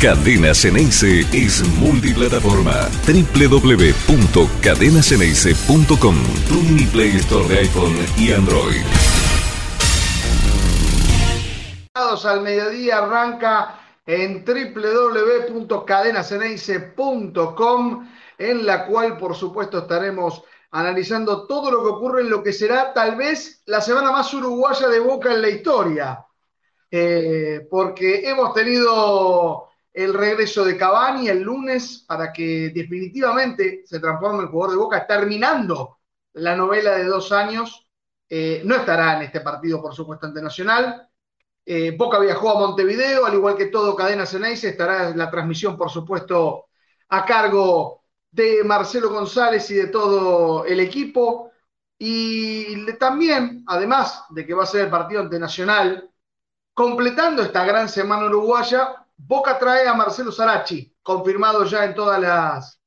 Cadena Ceneice es multiplataforma. www.cadenaceneice.com Tu mini Play Store de iPhone y Android. Al mediodía arranca en www.cadenaceneice.com en la cual por supuesto estaremos analizando todo lo que ocurre en lo que será tal vez la semana más uruguaya de Boca en la historia. Eh, porque hemos tenido el regreso de Cavani el lunes para que definitivamente se transforme el jugador de Boca, terminando la novela de dos años. Eh, no estará en este partido, por supuesto, ante Nacional. Eh, Boca viajó a Montevideo, al igual que todo Cadena Ceneice, estará la transmisión, por supuesto, a cargo de Marcelo González y de todo el equipo. Y también, además de que va a ser el partido ante Nacional, completando esta gran semana uruguaya, Boca trae a Marcelo Sarachi, confirmado ya en todas las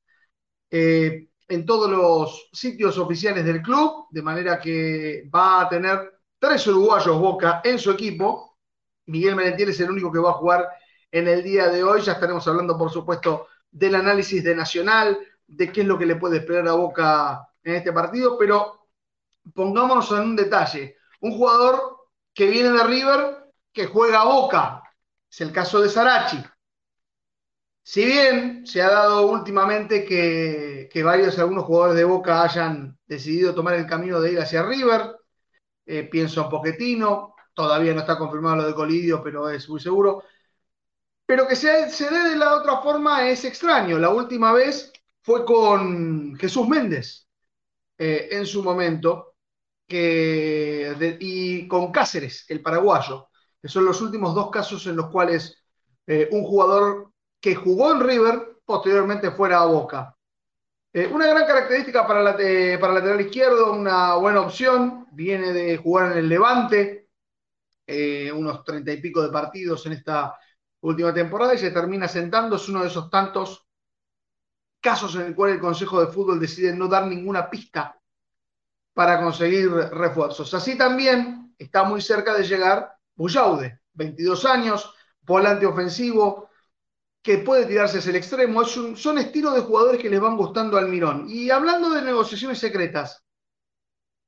eh, en todos los sitios oficiales del club, de manera que va a tener tres uruguayos Boca en su equipo. Miguel Merentiel es el único que va a jugar en el día de hoy. Ya estaremos hablando, por supuesto, del análisis de Nacional, de qué es lo que le puede esperar a Boca en este partido, pero pongámonos en un detalle. Un jugador que viene de River, que juega a Boca, es el caso de Sarachi. Si bien se ha dado últimamente que, varios, algunos jugadores de Boca hayan decidido tomar el camino de ir hacia River, eh, pienso en Poquetino, todavía no está confirmado lo de Colidio, pero es muy seguro. Pero que se, se dé de la otra forma es extraño. La última vez fue con Jesús Méndez eh, en su momento y con Cáceres, el paraguayo que son los últimos dos casos en los cuales eh, un jugador que jugó en River posteriormente fuera a Boca. Eh, una gran característica para, la, para el lateral izquierdo, una buena opción, viene de jugar en el Levante, eh, unos treinta y pico de partidos en esta última temporada y se termina sentando, es uno de esos tantos casos en el cual el Consejo de Fútbol decide no dar ninguna pista para conseguir refuerzos. Así también está muy cerca de llegar Bullaude, 22 años, volante ofensivo, que puede tirarse hacia el extremo. son estilos de jugadores que les van gustando al Mirón. Y hablando de negociaciones secretas,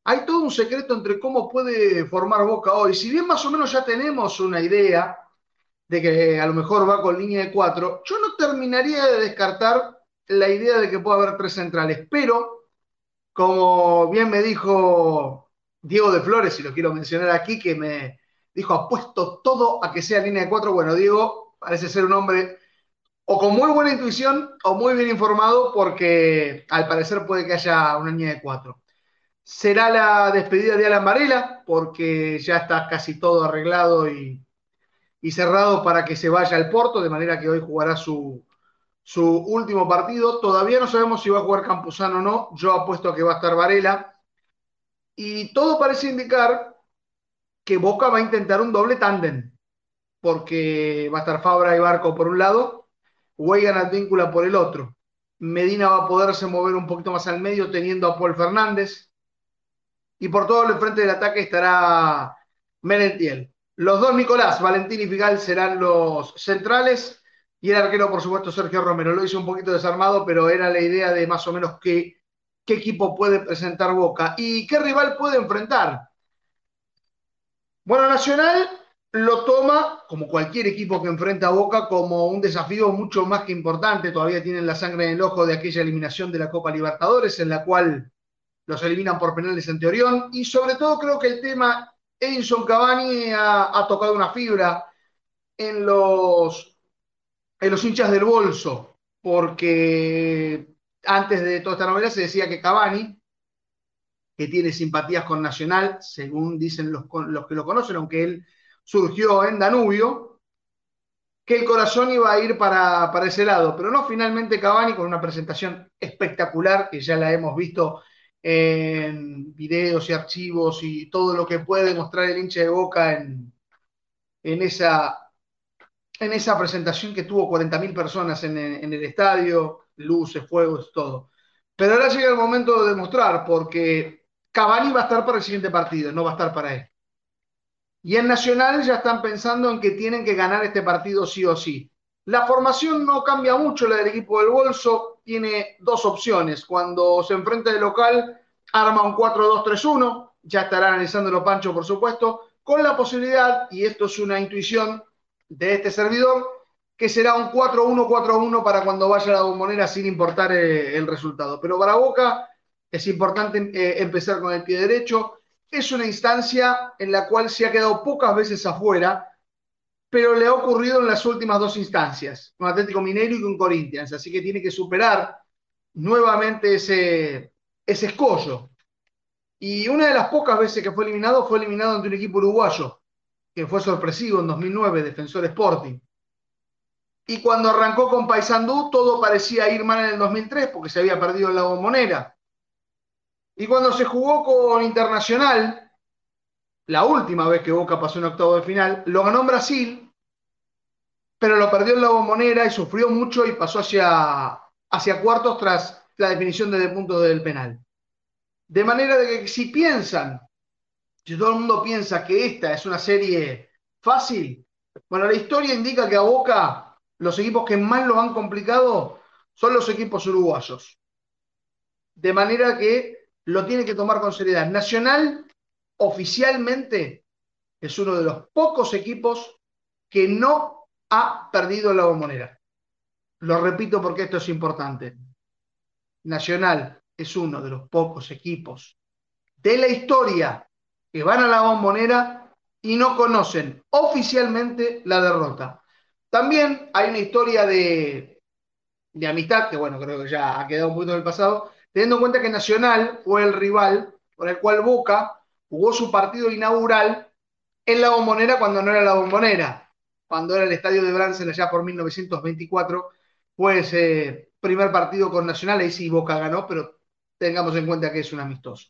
hay todo un secreto entre cómo puede formar Boca hoy. Si bien más o menos ya tenemos una idea de que a lo mejor va con línea de cuatro, yo no terminaría de descartar la idea de que pueda haber tres centrales. Pero, como bien me dijo Diego de Flores, y lo quiero mencionar aquí, que me, dijo, apuesto todo a que sea línea de cuatro. Bueno, Diego parece ser un hombre o con muy buena intuición o muy bien informado porque al parecer puede que haya una línea de cuatro. Será la despedida de Alan Varela porque ya está casi todo arreglado y, cerrado para que se vaya al Porto, de manera que hoy jugará su, su último partido. Todavía no sabemos si va a jugar Campuzano o no. Yo apuesto a que va a estar Varela. Y todo parece indicar que Boca va a intentar un doble tándem, porque va a estar Fabra y Barco por un lado, Weigan Advíncula por el otro. Medina va a poderse mover un poquito más al medio teniendo a Paul Fernández. Y por todo el frente del ataque estará Merentiel. Los dos Nicolás, Valentín y Figal serán los centrales. Y el arquero, por supuesto, Sergio Romero. Lo hizo un poquito desarmado, pero era la idea de más o menos qué equipo puede presentar Boca y qué rival puede enfrentar. Bueno, Nacional lo toma, como cualquier equipo que enfrenta a Boca, como un desafío mucho más que importante. Todavía tienen la sangre en el ojo de aquella eliminación de la Copa Libertadores, en la cual los eliminan por penales en Teorión. Y sobre todo creo que el tema Edinson Cavani ha, tocado una fibra en los, en los hinchas del bolso, porque antes de toda esta novela se decía que Cavani que tiene simpatías con Nacional, según dicen los, que lo conocen, aunque él surgió en Danubio, que el corazón iba a ir para, para, ese lado, pero no finalmente Cavani con una presentación espectacular que ya la hemos visto en videos y archivos y todo lo que puede mostrar el hincha de Boca en, en, esa, en esa presentación que tuvo 40.000 personas en, en el estadio, luces, fuegos, todo. Pero ahora llega el momento de demostrar, porque Cavani va a estar para el siguiente partido, no va a estar para él. Y en Nacional ya están pensando en que tienen que ganar este partido sí o sí. La formación no cambia mucho, la del equipo del bolso tiene dos opciones. Cuando se enfrenta de local, arma un 4-2-3-1, ya estará analizándolo Pancho, por supuesto, con la posibilidad, y esto es una intuición de este servidor, que será un 4-1-4-1 para cuando vaya a la bombonera sin importar eh, el resultado. Pero para Boca es importante eh, empezar con el pie derecho. Es una instancia en la cual se ha quedado pocas veces afuera, pero le ha ocurrido en las últimas dos instancias, con Atlético Mineiro y con Corinthians. Así que tiene que superar nuevamente ese, ese escollo. Y una de las pocas veces que fue eliminado fue eliminado ante un equipo uruguayo, que fue sorpresivo en 2009, Defensor Sporting. Y cuando arrancó con Paysandú, todo parecía ir mal en el 2003 porque se había perdido en la bombonera. Y cuando se jugó con Internacional, la última vez que Boca pasó en octavo de final, lo ganó en Brasil, pero lo perdió en la bombonera y sufrió mucho y pasó hacia, hacia cuartos tras la definición de punto del penal. De manera de que si piensan, si todo el mundo piensa que esta es una serie fácil, bueno, la historia indica que a Boca los equipos que más lo han complicado son los equipos uruguayos. De manera que lo tiene que tomar con seriedad. Nacional oficialmente es uno de los pocos equipos que no ha perdido la bombonera. Lo repito porque esto es importante. Nacional es uno de los pocos equipos de la historia que van a la bombonera y no conocen oficialmente la derrota. También hay una historia de, de amistad, que bueno, creo que ya ha quedado un poquito en el pasado, teniendo en cuenta que Nacional fue el rival por el cual Boca jugó su partido inaugural en la bombonera cuando no era la bombonera, cuando era el estadio de Bransen allá por 1924, fue ese primer partido con Nacional, ahí sí Boca ganó, pero tengamos en cuenta que es un amistoso.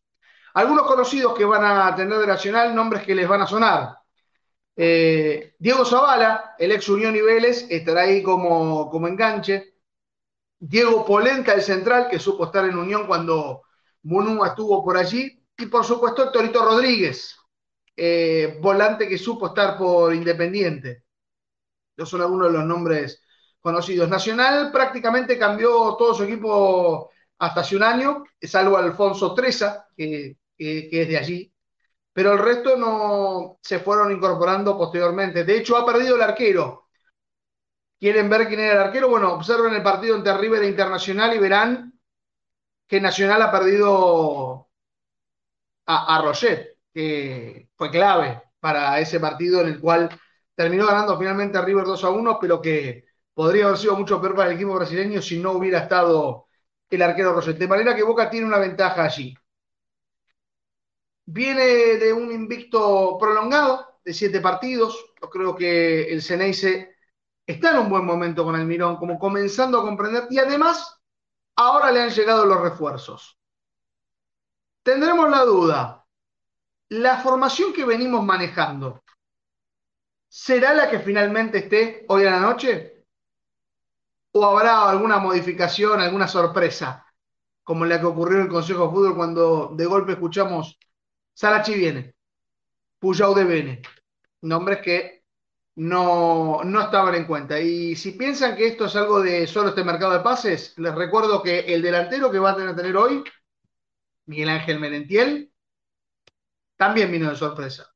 Algunos conocidos que van a tener de Nacional, nombres que les van a sonar. Eh, Diego Zavala, el ex Unión Vélez, estará ahí como, como enganche. Diego Polenta, el central, que supo estar en Unión cuando Munúa estuvo por allí. Y por supuesto, Torito Rodríguez, eh, volante que supo estar por Independiente. Esos son algunos de los nombres conocidos. Nacional prácticamente cambió todo su equipo hasta hace un año, salvo Alfonso Treza, que, que es de allí. Pero el resto no se fueron incorporando posteriormente. De hecho, ha perdido el arquero, ¿Quieren ver quién era el arquero? Bueno, observen el partido entre River e Internacional y verán que Nacional ha perdido a, a que fue clave para ese partido en el cual terminó ganando finalmente a River 2 a 1, pero que podría haber sido mucho peor para el equipo brasileño si no hubiera estado el arquero Roset. De manera que Boca tiene una ventaja allí. Viene de un invicto prolongado de siete partidos. Yo creo que el Ceneice está en un buen momento con el Mirón, como comenzando a comprender, y además ahora le han llegado los refuerzos. Tendremos la duda, ¿la formación que venimos manejando será la que finalmente esté hoy a la noche? ¿O habrá alguna modificación, alguna sorpresa, como la que ocurrió en el Consejo de Fútbol cuando de golpe escuchamos Sarachi viene, Puyau de Bene, nombres que no, no estaban en cuenta. Y si piensan que esto es algo de solo este mercado de pases, les recuerdo que el delantero que va a tener, hoy, Miguel Ángel Merentiel, también vino de sorpresa.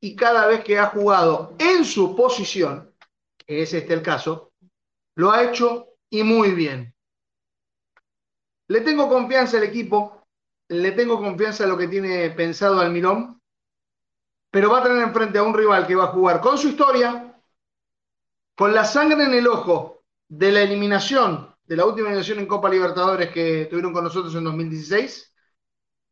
Y cada vez que ha jugado en su posición, que es este el caso, lo ha hecho y muy bien. Le tengo confianza al equipo, le tengo confianza en lo que tiene pensado Almirón pero va a tener enfrente a un rival que va a jugar con su historia, con la sangre en el ojo de la eliminación, de la última eliminación en Copa Libertadores que tuvieron con nosotros en 2016,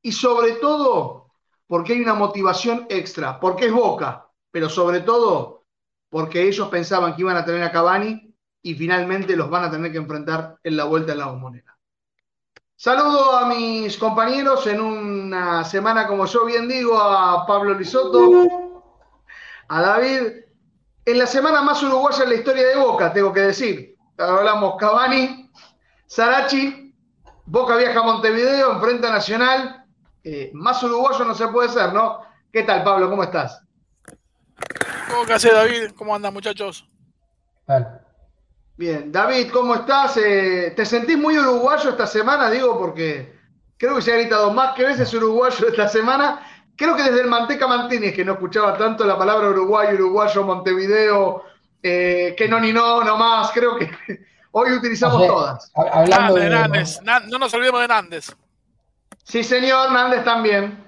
y sobre todo porque hay una motivación extra, porque es Boca, pero sobre todo porque ellos pensaban que iban a tener a Cavani y finalmente los van a tener que enfrentar en la vuelta en la bombonera. Saludo a mis compañeros en una semana, como yo bien digo, a Pablo Lisoto, a David. En la semana más uruguaya en la historia de Boca, tengo que decir. Hablamos Cavani, Sarachi, Boca viaja a Montevideo, enfrenta Nacional. Eh, más uruguayo no se puede ser, ¿no? ¿Qué tal, Pablo? ¿Cómo estás? ¿Cómo que hace, David? ¿Cómo andan, muchachos? Bien, David, ¿cómo estás? Eh, ¿Te sentís muy uruguayo esta semana? Digo, porque creo que se ha gritado más que veces uruguayo esta semana. Creo que desde el Manteca Martínez, que no escuchaba tanto la palabra uruguayo, uruguayo, Montevideo, eh, que no ni no, no más. Creo que hoy utilizamos todas. Hablando de Nández, no nos olvidemos de Nández. Sí, señor, Nández también.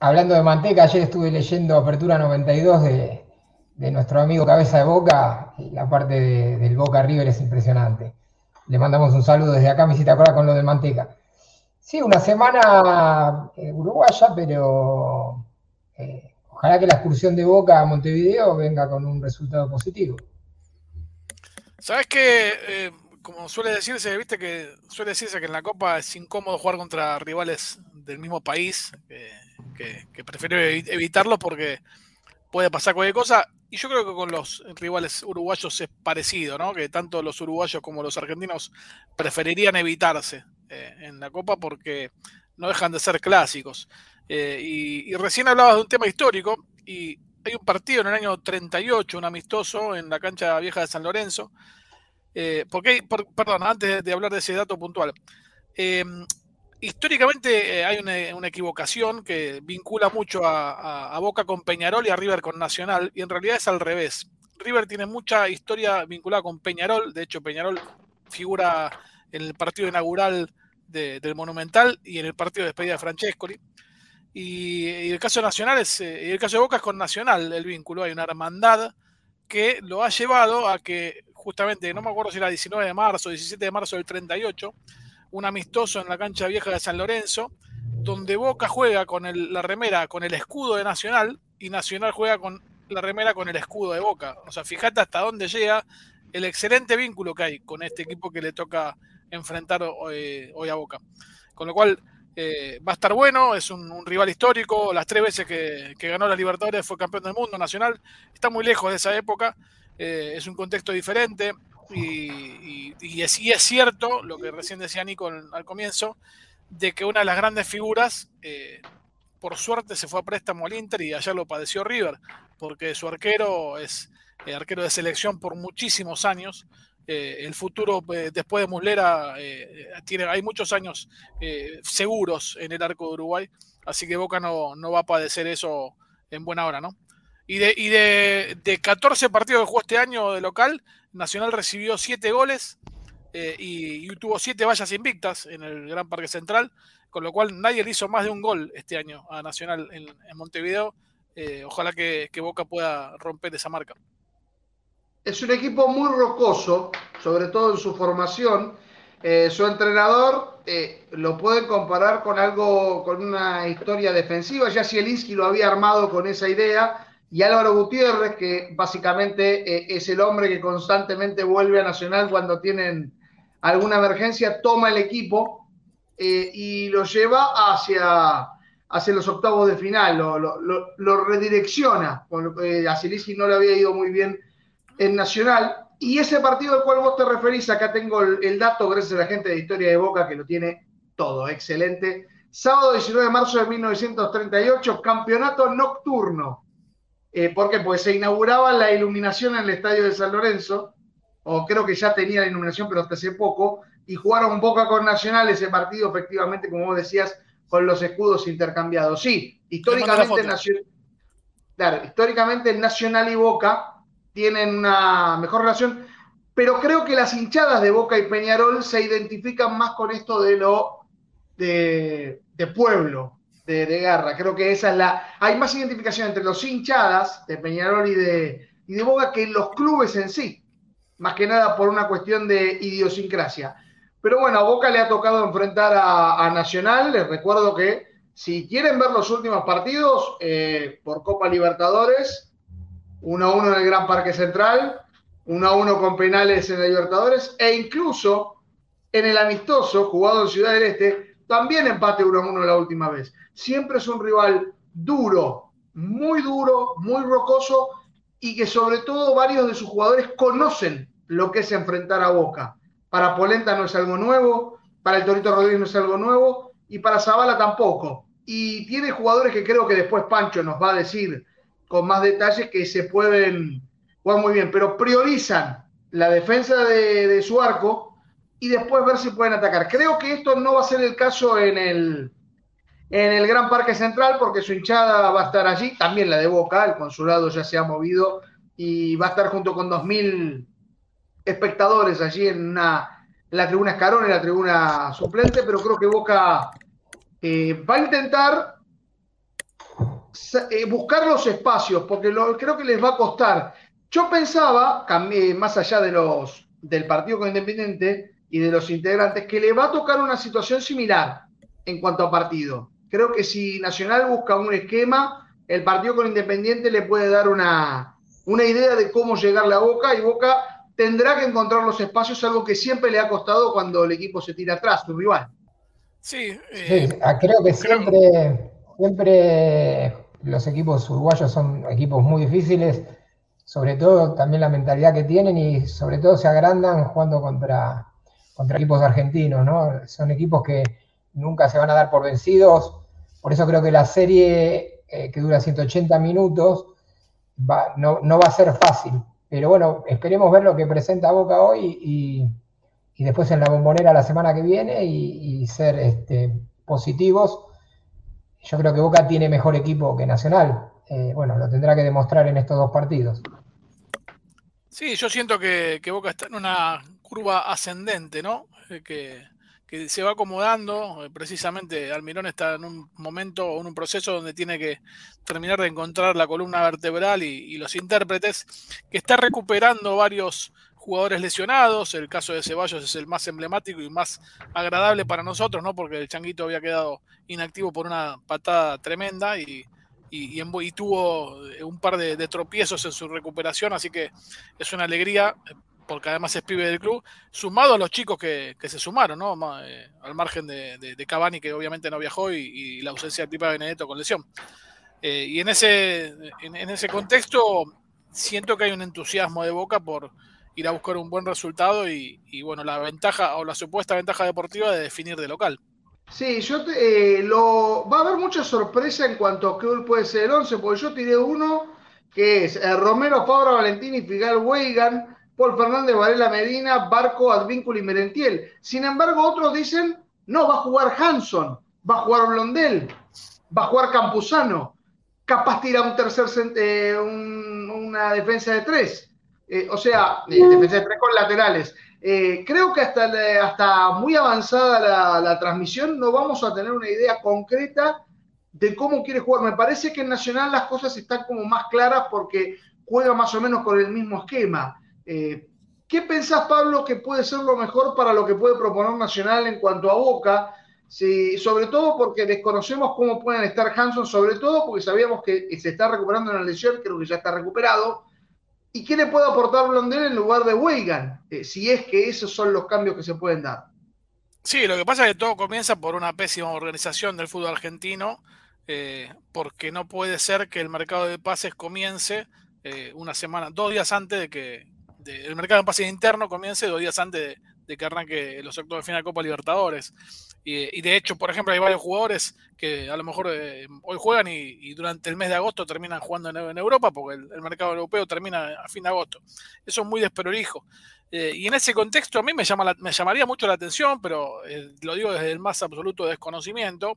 Hablando de Manteca, ayer estuve leyendo Apertura 92 de, de nuestro amigo Cabeza de Boca, la parte del Boca River es impresionante. Le mandamos un saludo desde acá, me hiciste acordar con lo del Manteca. Sí, una semana eh, uruguaya, pero eh, ojalá que la excursión de Boca a Montevideo venga con un resultado positivo. Sabes que, eh, como suele decirse, viste que suele decirse que en la Copa es incómodo jugar contra rivales del mismo país, que, que prefiere evitarlo porque puede pasar cualquier cosa. Y yo creo que con los rivales uruguayos es parecido, ¿no? Que tanto los uruguayos como los argentinos preferirían evitarse eh, en la Copa porque no dejan de ser clásicos. Eh, y, recién hablabas de un tema histórico y hay un partido en el año 38, un amistoso en la cancha vieja de San Lorenzo. Eh, porque, perdón, antes de hablar de ese dato puntual, históricamente eh, hay una, equivocación que vincula mucho a, Boca con Peñarol y a River con Nacional, y en realidad es al revés. River tiene mucha historia vinculada con Peñarol, de hecho Peñarol figura en el partido inaugural del Monumental y en el partido de despedida de Francescoli. Y, el caso Nacional es, eh, y el caso de Boca es con Nacional el vínculo, hay una hermandad que lo ha llevado a que justamente, no me acuerdo si era 19 de marzo, 17 de marzo del 38, un amistoso en la cancha vieja de San Lorenzo, donde Boca juega con la remera con el escudo de Nacional y Nacional juega con la remera con el escudo de Boca. O sea, fíjate hasta dónde llega el excelente vínculo que hay con este equipo que le toca enfrentar hoy, a Boca. Con lo cual, eh, va a estar bueno, es un, rival histórico, las tres veces que, ganó la Libertadores fue campeón del mundo nacional, está muy lejos de esa época, eh, es un contexto diferente, y, es, cierto lo que recién decía Nico al comienzo, de que una de las grandes figuras, eh, por suerte, se fue a préstamo al Inter y allá lo padeció River, porque su arquero es eh, arquero de selección por muchísimos años. Eh, el futuro después de Muslera tiene, hay muchos años seguros en el arco de Uruguay, así que Boca no, no va a padecer eso en buena hora, ¿no? Y de, y de, de 14 partidos que jugó este año de local, Nacional recibió 7 goles eh, y, tuvo 7 vallas invictas en el Gran Parque Central, con lo cual nadie le hizo más de un gol este año a Nacional en, Montevideo. Eh, ojalá que, Boca pueda romper esa marca. Es un equipo muy rocoso, sobre todo en su formación. Eh, su entrenador lo puede comparar con algo, con una historia defensiva. Ya Zielinski lo había armado con esa idea y Álvaro Gutiérrez, que básicamente eh, es el hombre que constantemente vuelve a Nacional cuando tienen alguna emergencia, toma el equipo eh, y lo lleva hacia, hacia los octavos de final, lo, redirecciona. Eh, a Silisi no le había ido muy bien en Nacional. Y ese partido al cual vos te referís, acá tengo el, el dato, gracias a la gente de Historia de Boca, que lo tiene todo, excelente. Sábado 19 de marzo de 1938, campeonato nocturno eh, ¿Por qué? Pues se inauguraba la iluminación en el estadio de San Lorenzo, o creo que ya tenía la iluminación, pero hasta hace poco, y jugaron Boca con Nacional ese partido, efectivamente, como vos decías, con los escudos intercambiados. Sí, históricamente, Nacional, claro, históricamente Nacional y Boca tienen una mejor relación, pero creo que las hinchadas de Boca y Peñarol se identifican más con esto de lo de, de pueblo, de, Garra. Creo que esa es la. Hay más identificación entre los hinchadas de Peñarol y de, y de Boga que los clubes en sí. Más que nada por una cuestión de idiosincrasia. Pero bueno, a Boca le ha tocado enfrentar a, Nacional. Les recuerdo que si quieren ver los últimos partidos eh, por Copa Libertadores, 1-1 en el Gran Parque Central, 1-1 con penales en el Libertadores, e incluso en el amistoso jugado en Ciudad del Este, también empate 1-1 la última vez siempre es un rival duro, muy duro, muy rocoso y que sobre todo varios de sus jugadores conocen lo que es enfrentar a Boca. Para Polenta no es algo nuevo, para el Torito Rodríguez no es algo nuevo y para Zavala tampoco. Y tiene jugadores que creo que después Pancho nos va a decir con más detalles que se pueden jugar muy bien, pero priorizan la defensa de, de, su arco y después ver si pueden atacar. Creo que esto no va a ser el caso en el, en el Gran Parque Central porque su hinchada va a estar allí, también la de Boca, el consulado ya se ha movido y va a estar junto con 2.000 espectadores allí en, una, la tribuna Escarón, en la tribuna suplente, pero creo que Boca eh, va a intentar eh, buscar los espacios, porque creo que les va a costar. Yo pensaba, más allá de los, del partido con Independiente y de los integrantes, que le va a tocar una situación similar en cuanto a partido. Creo que si Nacional busca un esquema, el partido con Independiente le puede dar una, una idea de cómo llegarle a Boca y Boca tendrá que encontrar los espacios, algo que siempre le ha costado cuando el equipo se tira atrás, su rival. Sí, eh, ah, creo que siempre, siempre los equipos uruguayos son equipos muy difíciles, sobre todo también la mentalidad que tienen y sobre todo se agrandan jugando contra, contra equipos argentinos, ¿no? Son equipos que nunca se van a dar por vencidos, por eso creo que la serie eh, que dura 180 minutos no, va a ser fácil. Pero bueno, esperemos ver lo que presenta Boca hoy y, después en la bombonera la semana que viene y, ser este, positivos. Yo creo que Boca tiene mejor equipo que Nacional. Eh, bueno, lo tendrá que demostrar en estos dos partidos. Sí, yo siento que, que Boca está en una curva ascendente, ¿no? Eh, que que se va acomodando. Eh, precisamente Almirón está en un momento o en un proceso donde tiene que terminar de encontrar la columna vertebral y, los intérpretes, que está recuperando varios jugadores lesionados. El caso de Ceballos es el más emblemático y más agradable para nosotros, ¿no? Porque el Changuito había quedado inactivo por una patada tremenda y, y, tuvo eh, un par de, de, tropiezos en su recuperación, así que es una alegría porque además es pibe del club, sumado a los chicos que, se sumaron, ¿no? Eh, al margen de, de, Cavani, que obviamente no viajó, y, la ausencia de Pipa Benedetto con lesión. Eh, y en ese, en, ese contexto, siento que hay un entusiasmo de Boca por ir a buscar un buen resultado y, bueno, la ventaja o la supuesta ventaja deportiva de definir de local. Sí, yo eh, lo va a haber mucha sorpresa en cuanto a qué puede ser el 11, porque yo tiré uno que es Romero, Fabra, Valentín y Figal Weigan Paul Fernández, Varela Medina, Barco, Advíncula y Merentiel. Sin embargo, otros dicen, no, va a jugar Hanson, va a jugar Blondel, va a jugar Campuzano, capaz tira un tercer, eh, una defensa de tres. Eh, o sea, eh, defensa de tres con laterales. creo que hasta, hasta muy avanzada la, la, transmisión no vamos a tener una idea concreta de cómo quiere jugar. Me parece que en Nacional las cosas están como más claras porque juega más o menos con el mismo esquema. Eh, ¿Qué pensás, Pablo, que puede ser lo mejor para lo que puede proponer Nacional en cuanto a Boca? sobre todo porque desconocemos cómo pueden estar Hanson, sobre todo porque sabíamos que se está recuperando en la lesión, creo que ya está recuperado. ¿Y qué le puede aportar Blondel en lugar de Weigan? Eh, si es que esos son los cambios que se pueden dar. Sí, lo que pasa es que todo comienza por una pésima organización del fútbol argentino, eh, porque no puede ser que el mercado de pases comience una semana, dos días antes de que el mercado de pases interno comience dos días antes de, que arranque los octavos de final de Copa Libertadores. Y, de hecho, por ejemplo, hay varios jugadores que a lo mejor eh, hoy juegan y, durante el mes de agosto terminan jugando en, Europa, porque el, mercado europeo termina a fin de agosto. Eso es muy desprolijo. Eh, y en ese contexto a mí me, llama me llamaría mucho la atención, pero eh, lo digo desde el más absoluto desconocimiento,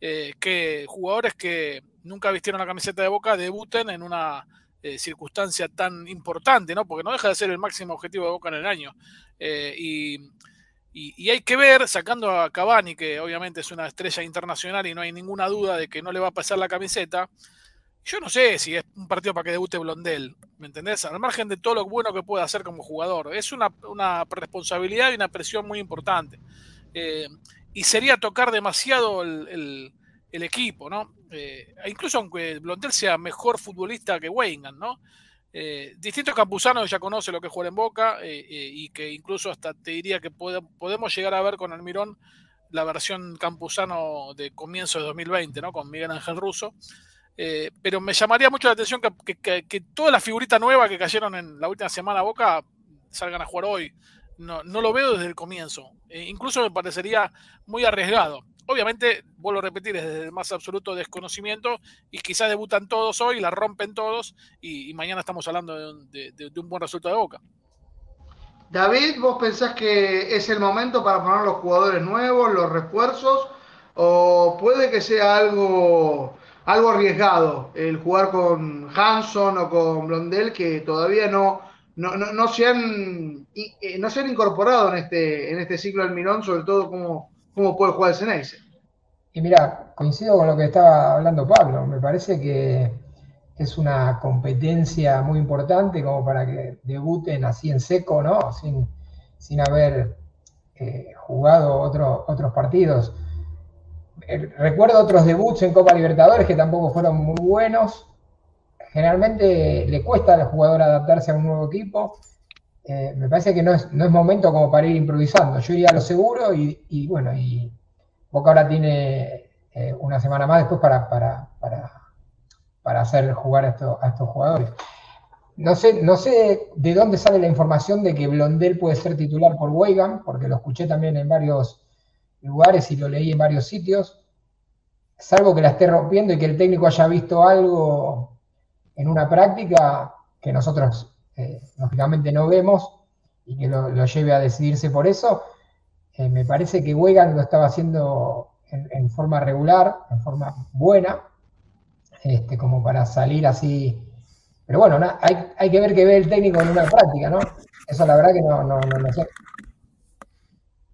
que jugadores que nunca vistieron la camiseta de Boca debuten en una eh, circunstancia tan importante, ¿no? Porque no deja de ser el máximo objetivo de Boca en el año. Eh, y, hay que ver, sacando a Cavani, que obviamente es una estrella internacional y no hay ninguna duda de que no le va a pasar la camiseta, yo no sé si es un partido para que debute Blondel, ¿me entendés? Al margen de todo lo bueno que puede hacer como jugador. Es una, responsabilidad y una presión muy importante. Eh, y sería tocar demasiado el, el equipo, ¿no? Eh, incluso aunque Blondel sea mejor futbolista que Weingand, ¿no? Eh, distinto Campuzano ya conoce lo que juega en Boca eh, y que incluso hasta te diría que podemos llegar a ver con Almirón la versión Campuzano de comienzo de 2020, ¿no? Con Miguel Ángel Russo. pero me llamaría mucho la atención que, que, que, todas las figuritas nuevas que cayeron en la última semana a Boca salgan a jugar hoy. No lo veo desde el comienzo. incluso me parecería muy arriesgado obviamente, vuelvo a repetir, desde el más absoluto desconocimiento y quizás debutan todos hoy, la rompen todos y, mañana estamos hablando de, un buen resultado de Boca. David, ¿vos pensás que es el momento para poner los jugadores nuevos, los refuerzos? ¿O puede que sea algo, algo arriesgado el jugar con Hanson o con Blondel que todavía no, no, no, se, han, eh, no incorporado en este, en este ciclo del Mirón, sobre todo cómo, cómo puede jugar el Ceneice? Y mira, coincido con lo que estaba hablando Pablo. Me parece que es una competencia muy importante como para que debuten así en seco, ¿no? Sin, sin haber eh, jugado otros partidos. Eh, recuerdo otros debuts en Copa Libertadores que tampoco fueron muy buenos. Generalmente le cuesta al jugador adaptarse a un nuevo equipo. Eh, me parece que no es, no es momento como para ir improvisando. Yo iría a lo seguro y, bueno, y Boca ahora tiene eh, una semana más después para, para, para, hacer jugar a, a, estos jugadores. No sé, no sé de dónde sale la información de que Blondel puede ser titular por Weigand, porque lo escuché también en varios lugares y lo leí en varios sitios. Salvo que la esté rompiendo y que el técnico haya visto algo en una práctica que nosotros eh, lógicamente no vemos y que lo, lo lleve a decidirse por eso, eh, me parece que Wegan lo estaba haciendo en, forma regular, en forma buena, este, como para salir así. Pero bueno, hay, que ver qué ve el técnico en una práctica, ¿no? Eso la verdad que no, no, no, sé.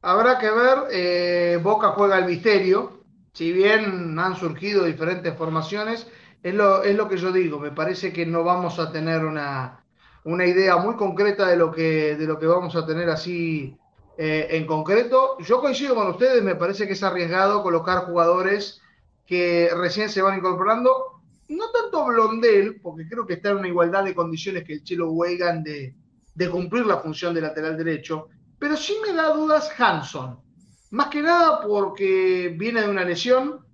Habrá que ver, eh, Boca juega el misterio, si bien han surgido diferentes formaciones, es lo, es lo que yo digo, me parece que no vamos a tener una, una idea muy concreta de lo que, de lo que vamos a tener así eh, en concreto, yo coincido con ustedes, me parece que es arriesgado colocar jugadores que recién se van incorporando, no tanto Blondel, porque creo que está en una igualdad de condiciones que el Chelo Weigan de, de cumplir la función de lateral derecho, pero sí me da dudas Hanson, más que nada porque viene de una lesión,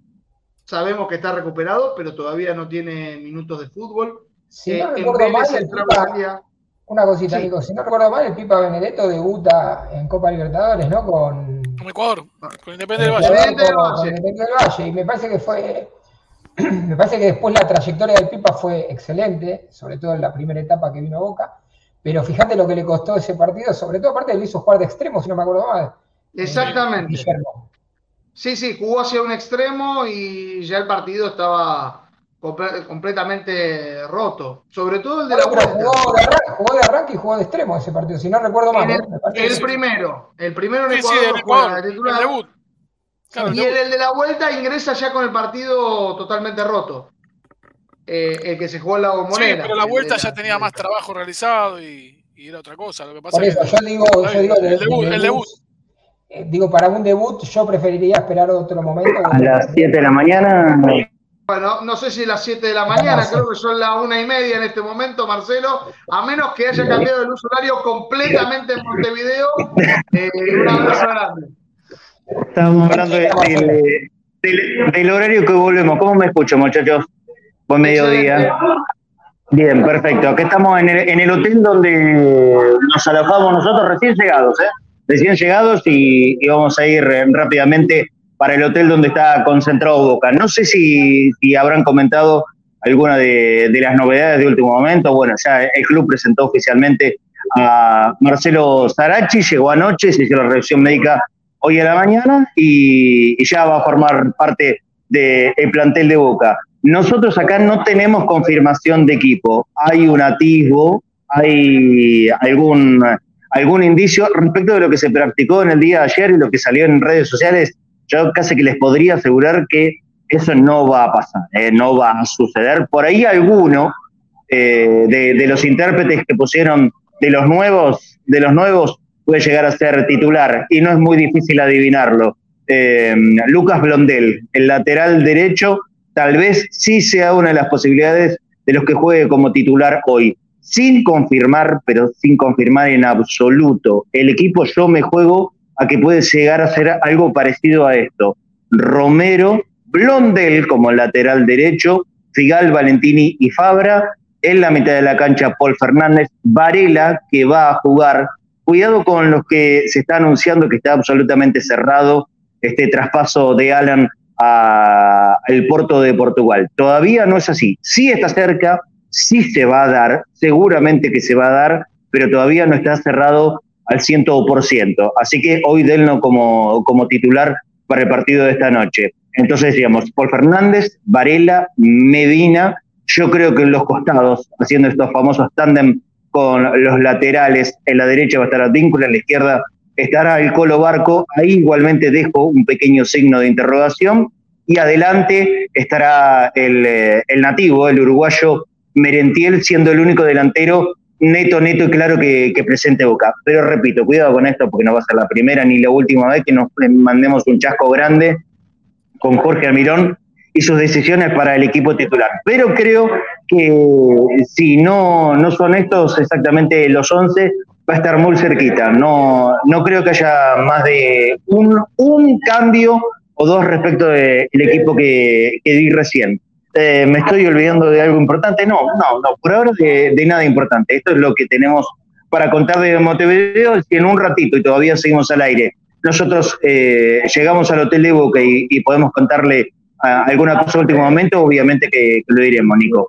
sabemos que está recuperado, pero todavía no tiene minutos de fútbol. Si no eh, mal, una cosita, Nico, si no recuerdo mal, el Pipa Benedetto debuta en Copa Libertadores, ¿no? Con, con Ecuador, con Independiente del Valle. Con, Independiente del Valle. Y me parece que fue. me parece que después la trayectoria del Pipa fue excelente, sobre todo en la primera etapa que vino a Boca. Pero fíjate lo que le costó ese partido, sobre todo aparte le hizo jugar de extremo, si no me acuerdo mal. Exactamente. Sí, sí, jugó hacia un extremo y ya el partido estaba completamente roto. Sobre todo el de la vuelta. Jugó de, arranque, jugó de, arranque, y jugó de extremo ese partido, si no recuerdo mal. El, el primero, el primero en Ecuador, el debut. y el, el, de la vuelta ingresa ya con el partido totalmente roto. Eh, el que se jugó en la bombonera. Sí, pero la vuelta ya tenía más trabajo realizado y, y, era otra cosa. Lo que pasa Por eso, yo digo, yo digo el, debut, el debut. Eh, digo, para un debut yo preferiría esperar otro momento. A las 7 de la mañana bueno, no sé si las 7 de la mañana, creo que son las una y media en este momento, Marcelo, a menos que haya cambiado el uso horario completamente en Montevideo. Eh, un abrazo grande. Estamos hablando del, horario que volvemos. ¿Cómo me escucho, muchachos? Buen mediodía. Bien, perfecto. Aquí estamos en el, en el hotel donde nos alojamos nosotros recién llegados, ¿eh? Recién llegados y, y vamos a ir rápidamente para el hotel donde está concentrado Boca. No sé si, habrán comentado alguna de, las novedades de último momento. Bueno, ya el club presentó oficialmente a Marcelo Zarachi, llegó anoche, se hizo la revisión médica hoy a la mañana y, ya va a formar parte del plantel de Boca. Nosotros acá no tenemos confirmación de equipo, hay un atisbo, hay algún, algún indicio respecto de lo que se practicó en el día de ayer y lo que salió en redes sociales yo casi que les podría asegurar que eso no va a pasar, eh, no va a suceder. Por ahí alguno eh, de, los intérpretes que pusieron de los nuevos, de los nuevos puede llegar a ser titular y no es muy difícil adivinarlo. Eh, Lucas Blondel, el lateral derecho, tal vez sí sea una de las posibilidades de los que juegue como titular hoy. Sin confirmar, pero sin confirmar en absoluto. El equipo yo me juego a que puede llegar a ser algo parecido a esto. Romero, Blondel como lateral derecho, Figal, Valentini y Fabra. En la mitad de la cancha, Paul Fernández, Varela, que va a jugar. Cuidado con los que se está anunciando que está absolutamente cerrado este traspaso de Alan al Porto de Portugal. Todavía no es así. Sí está cerca, sí se va a dar, seguramente que se va a dar, pero todavía no está cerrado al 100%. Así que hoy Delno como, como titular para el partido de esta noche. Entonces decíamos, Paul Fernández, Varela, Medina, yo creo que en los costados, haciendo estos famosos tándem con los laterales, en la derecha va a estar Advíncula, en la izquierda estará el Colo Barco, ahí igualmente dejo un pequeño signo de interrogación, y adelante estará el, eh, el nativo, el uruguayo Merentiel, siendo el único delantero neto, neto y claro que, presente Boca. Pero repito, cuidado con esto porque no va a ser la primera ni la última vez que nos mandemos un chasco grande con Jorge Almirón y sus decisiones para el equipo titular. Pero creo que si no, no son estos exactamente los 11, va a estar muy cerquita. No, no creo que haya más de un, un cambio o dos respecto del equipo que, que di recién. Eh, ¿Me estoy olvidando de algo importante? No, no, no, por ahora de, nada importante. Esto es lo que tenemos para contar de Montevideo. Si en un ratito, y todavía seguimos al aire, nosotros eh, llegamos al Hotel de Boca y, podemos contarle alguna cosa último momento, obviamente que, lo diremos, Nico.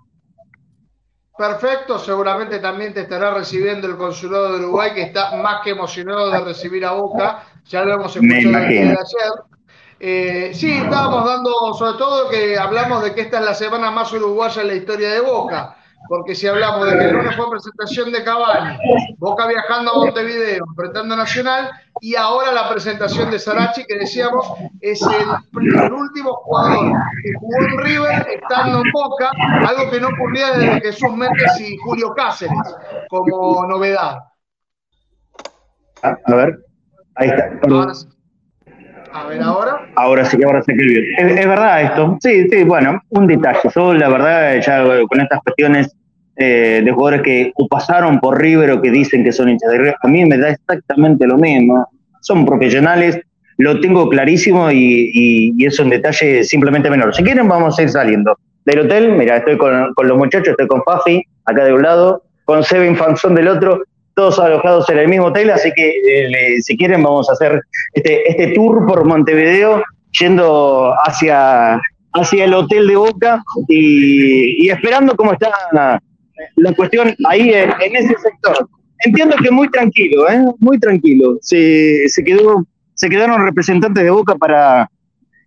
Perfecto, seguramente también te estará recibiendo el consulado de Uruguay, que está más que emocionado de recibir a Boca. Ya lo hemos escuchado de ayer. Eh, sí, estábamos dando, sobre todo que hablamos de que esta es la semana más uruguaya en la historia de Boca, porque si hablamos de que el lunes fue presentación de Cavani, Boca viajando a Montevideo, enfrentando a Nacional, y ahora la presentación de Sarachi, que decíamos es el, último jugador que jugó en River estando en Boca, algo que no ocurría desde Jesús Méndez y Julio Cáceres, como novedad. A, ver, ahí está. A ver, ahora. Ahora sí, ahora sé que bien. Es, verdad esto. Sí, sí, bueno, un detalle. Yo, la verdad, ya con estas cuestiones eh, de jugadores que pasaron por River o que dicen que son hinchas de River, a mí me da exactamente lo mismo. Son profesionales, lo tengo clarísimo y, y, es un detalle simplemente menor. Si quieren, vamos a ir saliendo del hotel. Mira, estoy con, con los muchachos, estoy con Fafi, acá de un lado, con Seven Fanzón del otro todos alojados en el mismo hotel, así que eh, si quieren vamos a hacer este, este tour por Montevideo yendo hacia, hacia el hotel de Boca y, esperando cómo está la, cuestión ahí en, ese sector. Entiendo que muy tranquilo, ¿eh? muy tranquilo. Se, se, quedó, se quedaron representantes de Boca para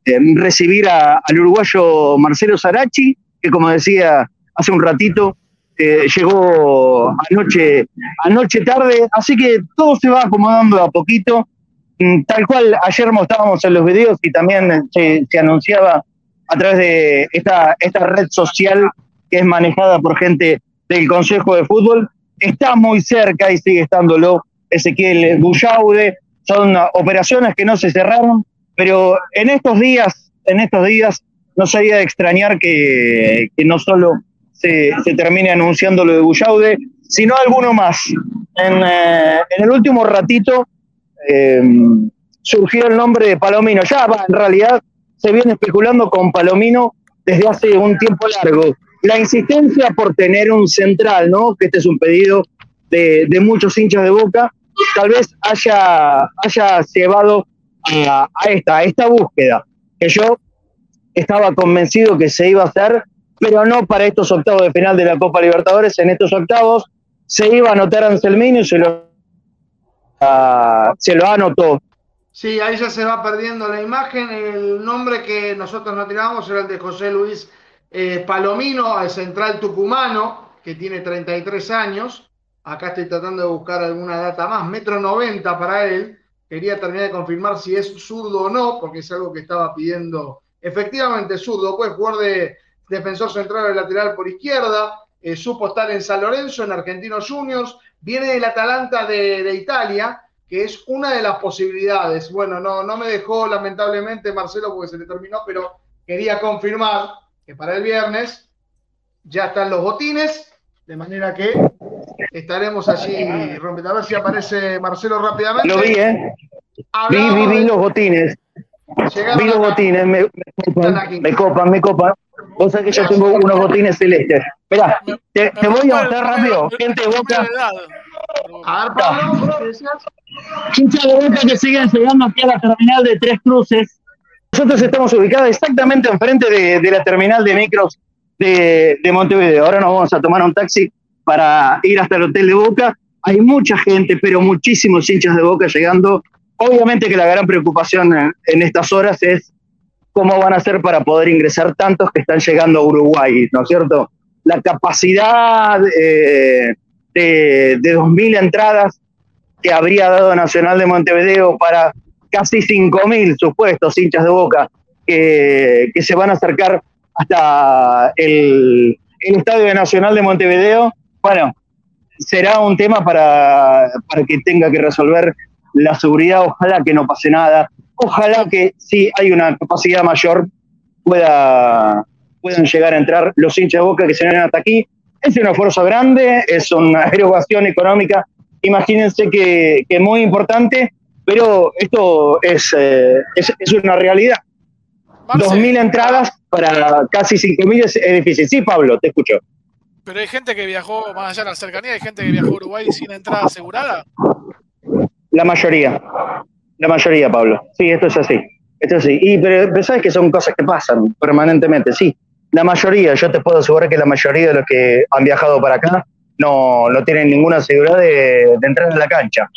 eh, recibir al uruguayo Marcelo Sarachi, que como decía hace un ratito, eh, llegó anoche, anoche tarde, así que todo se va acomodando a poquito. Mm, tal cual ayer mostrábamos en los videos y también se, anunciaba a través de esta, esta red social que es manejada por gente del Consejo de Fútbol, está muy cerca y sigue estándolo Ezequiel Bullaude. Son operaciones que no se cerraron, pero en estos días, en estos días, no sería de extrañar que, que no solo se, termine anunciando lo de Bullaude, sino alguno más. En, eh, el último ratito eh, surgió el nombre de Palomino. Ya va, en realidad se viene especulando con Palomino desde hace un tiempo largo. La insistencia por tener un central, ¿no? Que este es un pedido de, muchos hinchas de Boca, tal vez haya, haya llevado a, a, esta, a esta búsqueda, que yo estaba convencido que se iba a hacer pero no para estos octavos de final de la Copa Libertadores. En estos octavos se iba a anotar Anselmino y se lo, se lo anotó. Sí, ahí ya se va perdiendo la imagen. El nombre que nosotros no tirábamos era el de José Luis eh, Palomino, al central tucumano, que tiene 33 años. Acá estoy tratando de buscar alguna data más. Metro 90 para él. Quería terminar de confirmar si es zurdo o no, porque es algo que estaba pidiendo. Efectivamente, zurdo. Puede jugar de, defensor central o lateral por izquierda, eh, supo estar en San Lorenzo, en Argentinos Juniors, viene del Atalanta de, Italia, que es una de las posibilidades. Bueno, no, no me dejó lamentablemente Marcelo porque se le terminó, pero quería confirmar que para el viernes ya están los botines, de manera que estaremos allí. A ver si aparece Marcelo rápidamente. Lo vi, ¿eh? Vi, vi, los botines. vi los botines, me, me, copan, me copan. Vos sabés que yo tengo unos botines celestes. Esperá, te, voy a mostrar rápido. Gente de Boca. A ver, Hincha de Boca que siguen llegando aquí a la terminal de Tres Cruces. Nosotros estamos ubicados exactamente enfrente de, la terminal de micros de, de, Montevideo. Ahora nos vamos a tomar un taxi para ir hasta el hotel de Boca. hay mucha gente, pero muchísimos hinchas de Boca llegando. Obviamente que la gran preocupación en, estas horas es cómo van a hacer para poder ingresar tantos que están llegando a Uruguay, ¿no es cierto? La capacidad eh, de, de 2.000 entradas que habría dado Nacional de Montevideo para casi 5.000 supuestos hinchas de Boca que, se van a acercar hasta el, el Estadio Nacional de Montevideo. Bueno, será un tema para que tenga que resolver la seguridad. Ojalá que no pase nada. Ojalá que si hay una capacidad mayor pueda, puedan llegar a entrar los hinchas de boca que se vienen hasta aquí. Es un esfuerzo grande, es una erogación económica, imagínense que, que muy importante, pero esto es, eh, es, es, una realidad. Dos mil entradas para casi 5.000 es, es difícil. Sí, Pablo, te escucho. Pero hay gente que viajó más allá de la cercanía, hay gente que viajó a Uruguay sin entrada asegurada. La mayoría, la mayoría, Pablo. Sí, esto es así. Esto es así. Y, pero, pero sabes que son cosas que pasan permanentemente, sí. La mayoría, yo te puedo asegurar que la mayoría de los que han viajado para acá no, no tienen ninguna seguridad de, de entrar en la cancha.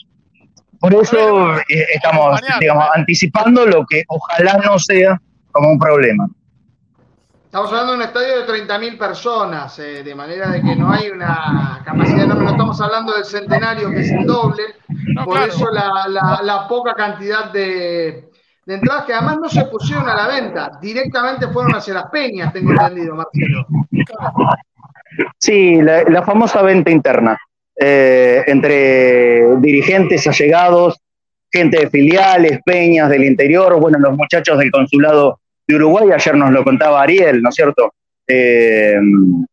Por eso eh, estamos, digamos, anticipando lo que ojalá no sea como un problema. Estamos hablando de un estadio de 30.000 personas, eh, de manera de que no hay una capacidad, no, no estamos hablando del centenario, que es el doble, no, por claro. eso la, la, la, poca cantidad de, de, entradas que además no se pusieron a la venta, directamente fueron hacia las peñas, tengo entendido, Marcelo. Sí, la, la famosa venta interna, eh, entre dirigentes allegados, gente de filiales, peñas del interior, bueno, los muchachos del consulado de Uruguay, ayer nos lo contaba Ariel, ¿no es cierto? Eh,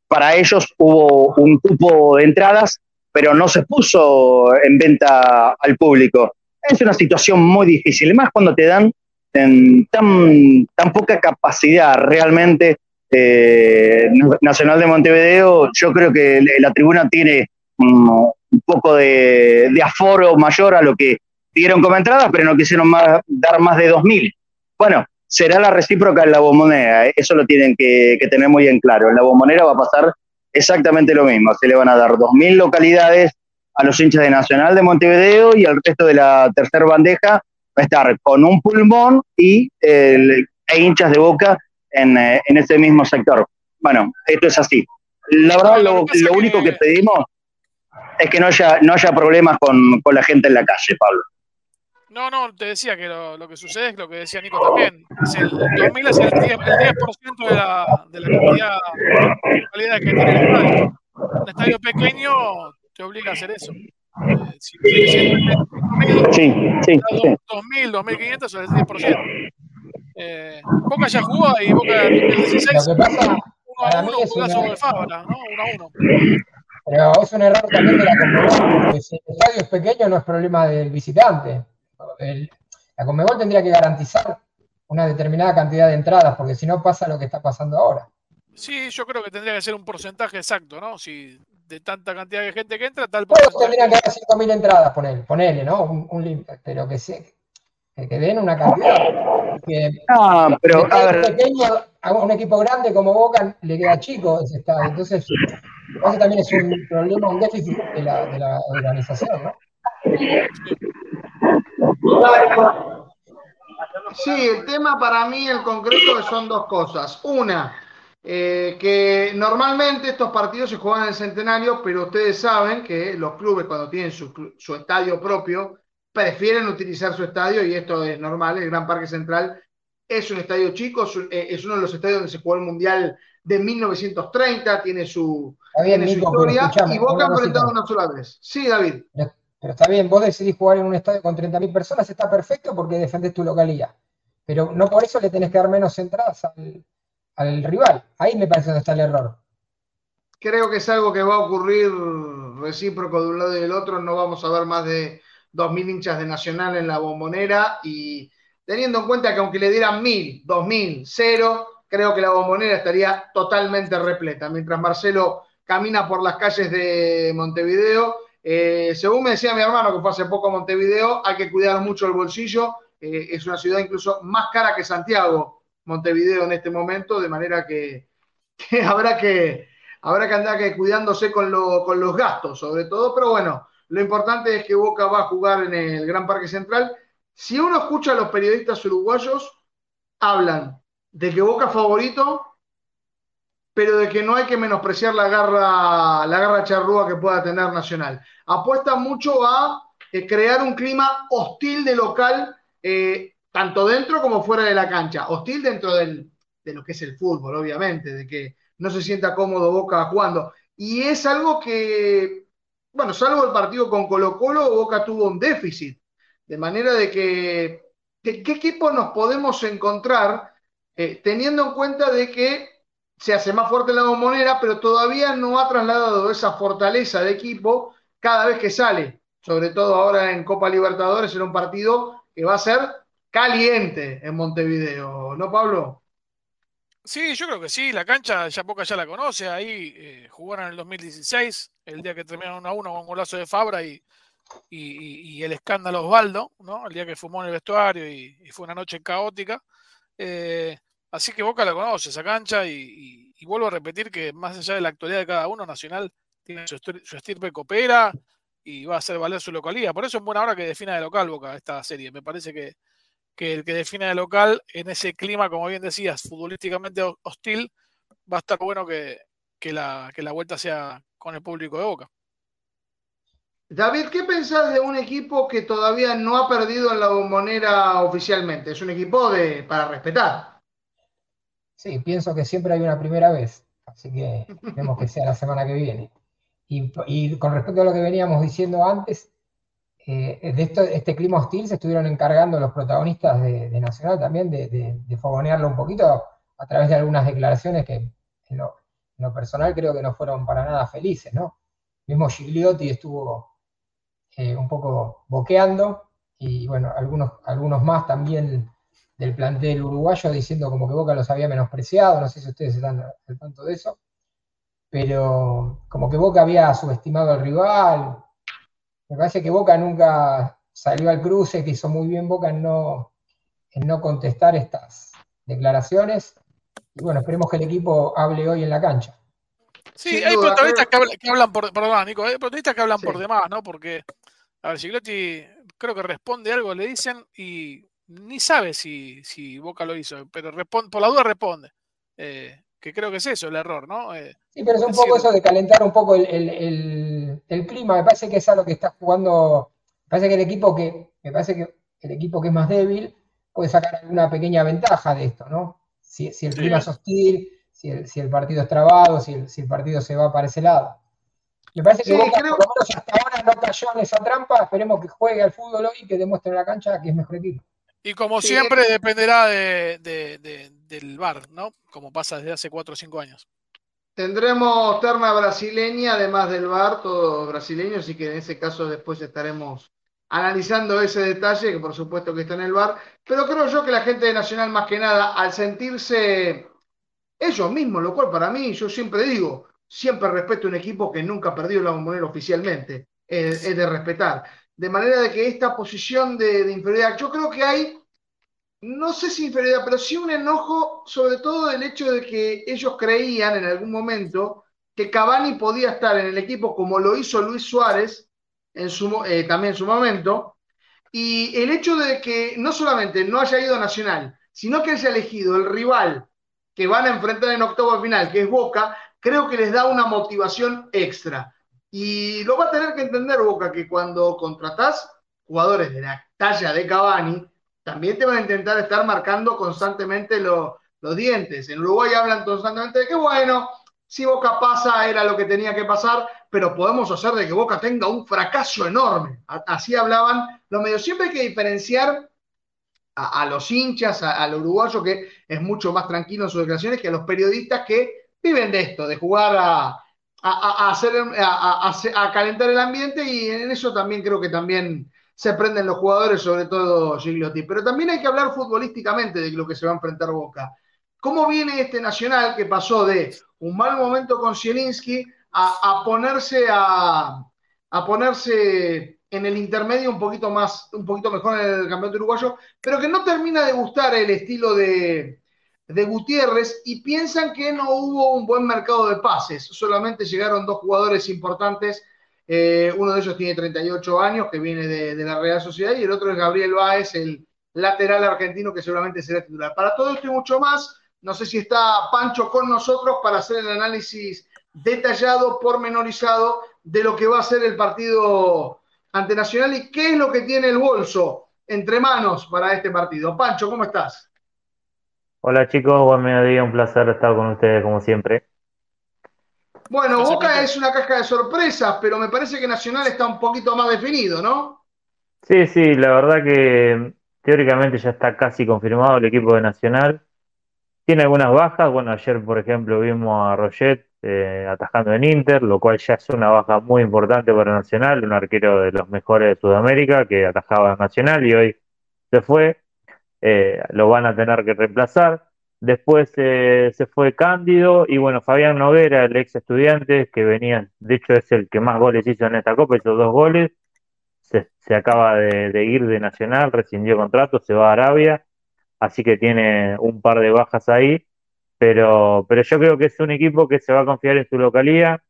para ellos hubo un cupo de entradas, pero no se puso en venta al público. Es una situación muy difícil, más cuando te dan tan, tan poca capacidad realmente. Eh, Nacional de Montevideo, yo creo que la tribuna tiene un, un poco de, de, aforo mayor a lo que dieron como entradas, pero no quisieron más, dar más de 2.000. Bueno, será la recíproca en la bombonera, ¿eh? eso lo tienen que, que, tener muy en claro. En la bombonera va a pasar exactamente lo mismo, se le van a dar 2.000 localidades a los hinchas de Nacional de Montevideo y el resto de la tercera bandeja va a estar con un pulmón y e hinchas de boca en, eh, en, ese mismo sector. Bueno, esto es así. La verdad, lo, lo único que pedimos es que no haya, no haya problemas con, con la gente en la calle, Pablo. No, no, te decía que lo, lo, que sucede es lo que decía Nico también. Es el, el 2000 es el 10%, el 10 de, la, de la cantidad de calidad que tiene el estadio. Un estadio pequeño te obliga a hacer eso. Eh, si, si, si, 2000, sí, sí, 2000, 2500 es el 10%. Eh, Boca ya jugó y Boca 2016 uno a uno, un jugazo de Fábara, ¿no? Uno a uno. Pero es un error también de la Conmebol, porque si el estadio es pequeño no es problema del visitante el, la Conmebol tendría que garantizar una determinada cantidad de entradas, porque si no pasa lo que está pasando ahora. Sí, yo creo que tendría que ser un porcentaje exacto, ¿no? Si de tanta cantidad de gente que entra, tal porcentaje. tendrían que haber 5.000 entradas, ponele, ponele, ¿no? Un, un pero que, se, que, que, den una cantidad. Que, ah, pero a ver. Pequeño, a un equipo grande como Boca le queda chico ese estadio. Entonces, ese también es un problema, un déficit de la, de la organización, ¿no? Sí. El tema para mí, el concreto, son dos cosas. Una, eh, que normalmente estos partidos se juegan en el centenario, pero ustedes saben que los clubes cuando tienen su, su, estadio propio prefieren utilizar su estadio y esto es normal. El Gran Parque Central es un estadio chico, eh, es uno de los estadios donde se jugó el Mundial de 1930, tiene su, bien, tiene Nico, su historia y Boca ha enfrentado una sola vez. Sí, David. Pero está bien, vos decidís jugar en un estadio con 30.000 personas, está perfecto porque defendés tu localidad. Pero no por eso le tenés que dar menos entradas al, al rival. Ahí me parece donde está el error. Creo que es algo que va a ocurrir recíproco de un lado y del otro. No vamos a ver más de 2.000 hinchas de Nacional en la bombonera. Y teniendo en cuenta que aunque le dieran 1.000, 2.000, 0, creo que la bombonera estaría totalmente repleta. Mientras Marcelo camina por las calles de Montevideo eh, según me decía mi hermano, que fue hace poco a Montevideo, hay que cuidar mucho el bolsillo. Eh, es una ciudad incluso más cara que Santiago, Montevideo en este momento, de manera que, habrá que habrá que andar cuidándose con, lo, con, los gastos, sobre todo. Pero bueno, Lo importante es que Boca va a jugar en el Gran Parque Central. Si uno escucha a los periodistas uruguayos, hablan de que Boca favorito, pero de que no hay que menospreciar la garra, la garra charrúa que pueda tener Nacional. Apuesta mucho a eh, crear un clima hostil de local, eh, tanto dentro como fuera de la cancha. Hostil dentro de lo que es el fútbol, obviamente, de que no se sienta cómodo Boca jugando. Y es algo que, bueno, salvo el partido con Colo Colo, Boca tuvo un déficit. De manera de que, ¿qué equipo nos podemos encontrar eh, teniendo en cuenta de que se hace más fuerte la bombonera, pero todavía no ha trasladado esa fortaleza de equipo cada vez que sale, sobre todo ahora en Copa Libertadores, en un partido que va a ser caliente en Montevideo, ¿no, Pablo? Sí, yo creo que sí, la cancha ya poca ya la conoce, ahí eh, jugaron en el 2016, el día que terminaron 1 a 1 con golazo de Fabra y, y, el escándalo Osvaldo, ¿no? El día que fumó en el vestuario y, fue una noche caótica. Eh, Así que Boca la conoce esa cancha y, vuelvo a repetir que más allá de la actualidad de cada uno, Nacional tiene su, estirpe coopera y va a hacer valer su localidad. Por eso es buena hora que defina de local Boca esta serie. Me parece que, el que defina de local en ese clima, como bien decías, futbolísticamente hostil, va a estar bueno que, la, que la vuelta sea con el público de Boca. David, ¿qué pensás de un equipo que todavía no ha perdido en la bombonera oficialmente? Es un equipo de, para respetar. Sí, pienso que siempre hay una primera vez, así que esperemos que sea la semana que viene. Y, con respecto a lo que veníamos diciendo antes, eh, de este clima hostil se estuvieron encargando los protagonistas de, Nacional también de, de, fogonearlo un poquito a través de algunas declaraciones que en lo, personal creo que no fueron para nada felices, ¿no? Mismo Gigliotti estuvo eh, un poco boqueando y bueno, algunos, algunos más también del plantel uruguayo diciendo como que Boca los había menospreciado, no sé si ustedes están al tanto de eso, pero como que Boca había subestimado al rival. Me parece que Boca nunca salió al cruce, que hizo muy bien Boca en no, en no contestar estas declaraciones. Y bueno, esperemos que el equipo hable hoy en la cancha. Sí, hay protagonistas que, hablan, por, perdón, Nico, hay protagonistas que hablan por demás, ¿no? Porque, a ver, Siglotti creo que responde algo, le dicen, y ni sabe si, si Boca lo hizo, pero responde, por la duda responde. Eh, que creo que es eso el error, ¿no? Eh, sí, pero es un poco eso de calentar un poco el, clima. Me parece que es algo que está jugando. Me parece que el equipo que. Me parece que el equipo que es más débil puede sacar alguna pequeña ventaja de esto, ¿no? Si, el clima es hostil, si el, si el, partido es trabado, si el, si el partido se va para ese lado. Me parece que Boca, por lo menos hasta ahora no cayó en esa trampa. Esperemos que juegue al fútbol hoy y que demuestre en la cancha que es mejor equipo. Y como siempre dependerá del VAR, ¿no? Como pasa desde hace 4 o 5 años. Tendremos terna brasileña, además del VAR, todo brasileño, así que en ese caso después estaremos analizando ese detalle, que por supuesto que está en el VAR, pero creo yo que la gente de Nacional más que nada, al sentirse ellos mismos, lo cual para mí, yo siempre digo, siempre respeto un equipo que nunca perdió la bombonera oficialmente, es de respetar de manera de que esta posición de, inferioridad, yo creo que hay, no sé si inferioridad, pero sí un enojo, sobre todo del hecho de que ellos creían en algún momento que Cavani podía estar en el equipo como lo hizo Luis Suárez eh, también en su momento, y el hecho de que no solamente no haya ido a Nacional, sino que haya elegido el rival que van a enfrentar en octavo final, que es Boca, creo que les da una motivación extra. Y lo va a tener que entender Boca, que cuando contratás jugadores de la talla de Cavani, también te van a intentar estar marcando constantemente los dientes. En Uruguay hablan constantemente de que, bueno, si Boca pasa era lo que tenía que pasar, pero podemos hacer de que Boca tenga un fracaso enorme. Así hablaban los medios. Siempre hay que diferenciar a, los hinchas, al uruguayo que es mucho más tranquilo en sus declaraciones, que a los periodistas que viven de esto, de jugar a, a, calentar el ambiente y en eso también creo que también se prenden los jugadores, sobre todo Gigliotti. Pero también hay que hablar futbolísticamente de lo que se va a enfrentar Boca. ¿Cómo viene este Nacional que pasó de un mal momento con Zielinski a, ponerse a, ponerse en el intermedio un poquito más, un poquito mejor en el campeonato uruguayo, pero que no termina de gustar el estilo de, de Gutiérrez y piensan que no hubo un buen mercado de pases, solamente llegaron dos jugadores importantes Eh, uno de ellos tiene 38 años, que viene de, la Real Sociedad, y el otro es Gabriel Báez, el lateral argentino, que seguramente será titular. Para todo esto y mucho más, no sé si está Pancho con nosotros para hacer el análisis detallado, pormenorizado, de lo que va a ser el partido ante Nacional y qué es lo que tiene el bolso entre manos para este partido. Pancho, ¿cómo estás? Hola chicos, buen mediodía, un placer estar con ustedes como siempre. Bueno, Boca es una caja de sorpresas, pero me parece que Nacional está un poquito más definido, ¿no? Sí, sí, la verdad que teóricamente ya está casi confirmado el equipo de Nacional. Tiene algunas bajas, bueno, ayer por ejemplo vimos a Roget eh, atajando en Inter, lo cual ya es una baja muy importante para Nacional, un arquero de los mejores de Sudamérica que atajaba a Nacional y hoy se fue, eh, lo van a tener que reemplazar. Después eh, se fue Cándido y bueno, Fabián Noguera, el ex estudiante, que venía, de hecho es el que más goles hizo en esta Copa, hizo dos goles, se, acaba de, ir de Nacional, rescindió contrato, se va a Arabia, así que tiene un par de bajas ahí, pero, pero yo creo que es un equipo que se va a confiar en su localía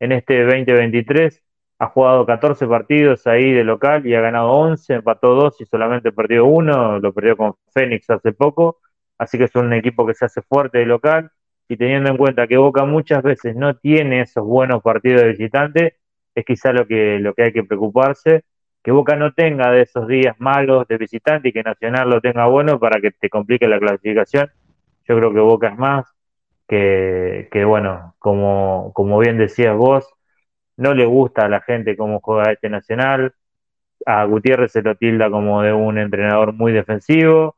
en este 2023. Ha jugado 14 partidos ahí de local y ha ganado 11, empató 2 y solamente perdió uno, lo perdió con Fénix hace poco así que es un equipo que se hace fuerte de local y teniendo en cuenta que Boca muchas veces no tiene esos buenos partidos de visitante, es quizá lo que, lo que hay que preocuparse, que Boca no tenga de esos días malos de visitante y que Nacional lo tenga bueno para que te complique la clasificación. Yo creo que Boca es más, que, que bueno, como, como bien decías vos, no le gusta a la gente cómo juega este Nacional, a Gutiérrez se lo tilda como de un entrenador muy defensivo,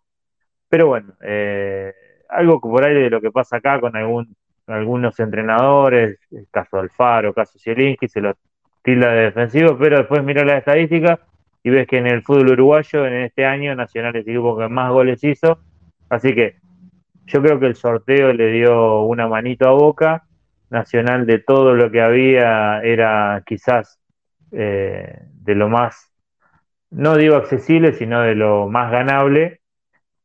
pero bueno, eh, algo por ahí de lo que pasa acá con algún, algunos entrenadores, el caso Alfaro, caso Zielinski, se lo tilda de defensivo, pero después mira la estadística y ves que en el fútbol uruguayo en este año Nacional es el equipo que más goles hizo, así que yo creo que el sorteo le dio una manito a Boca, Nacional de todo lo que había era quizás eh, de lo más, no digo accesible, sino de lo más ganable,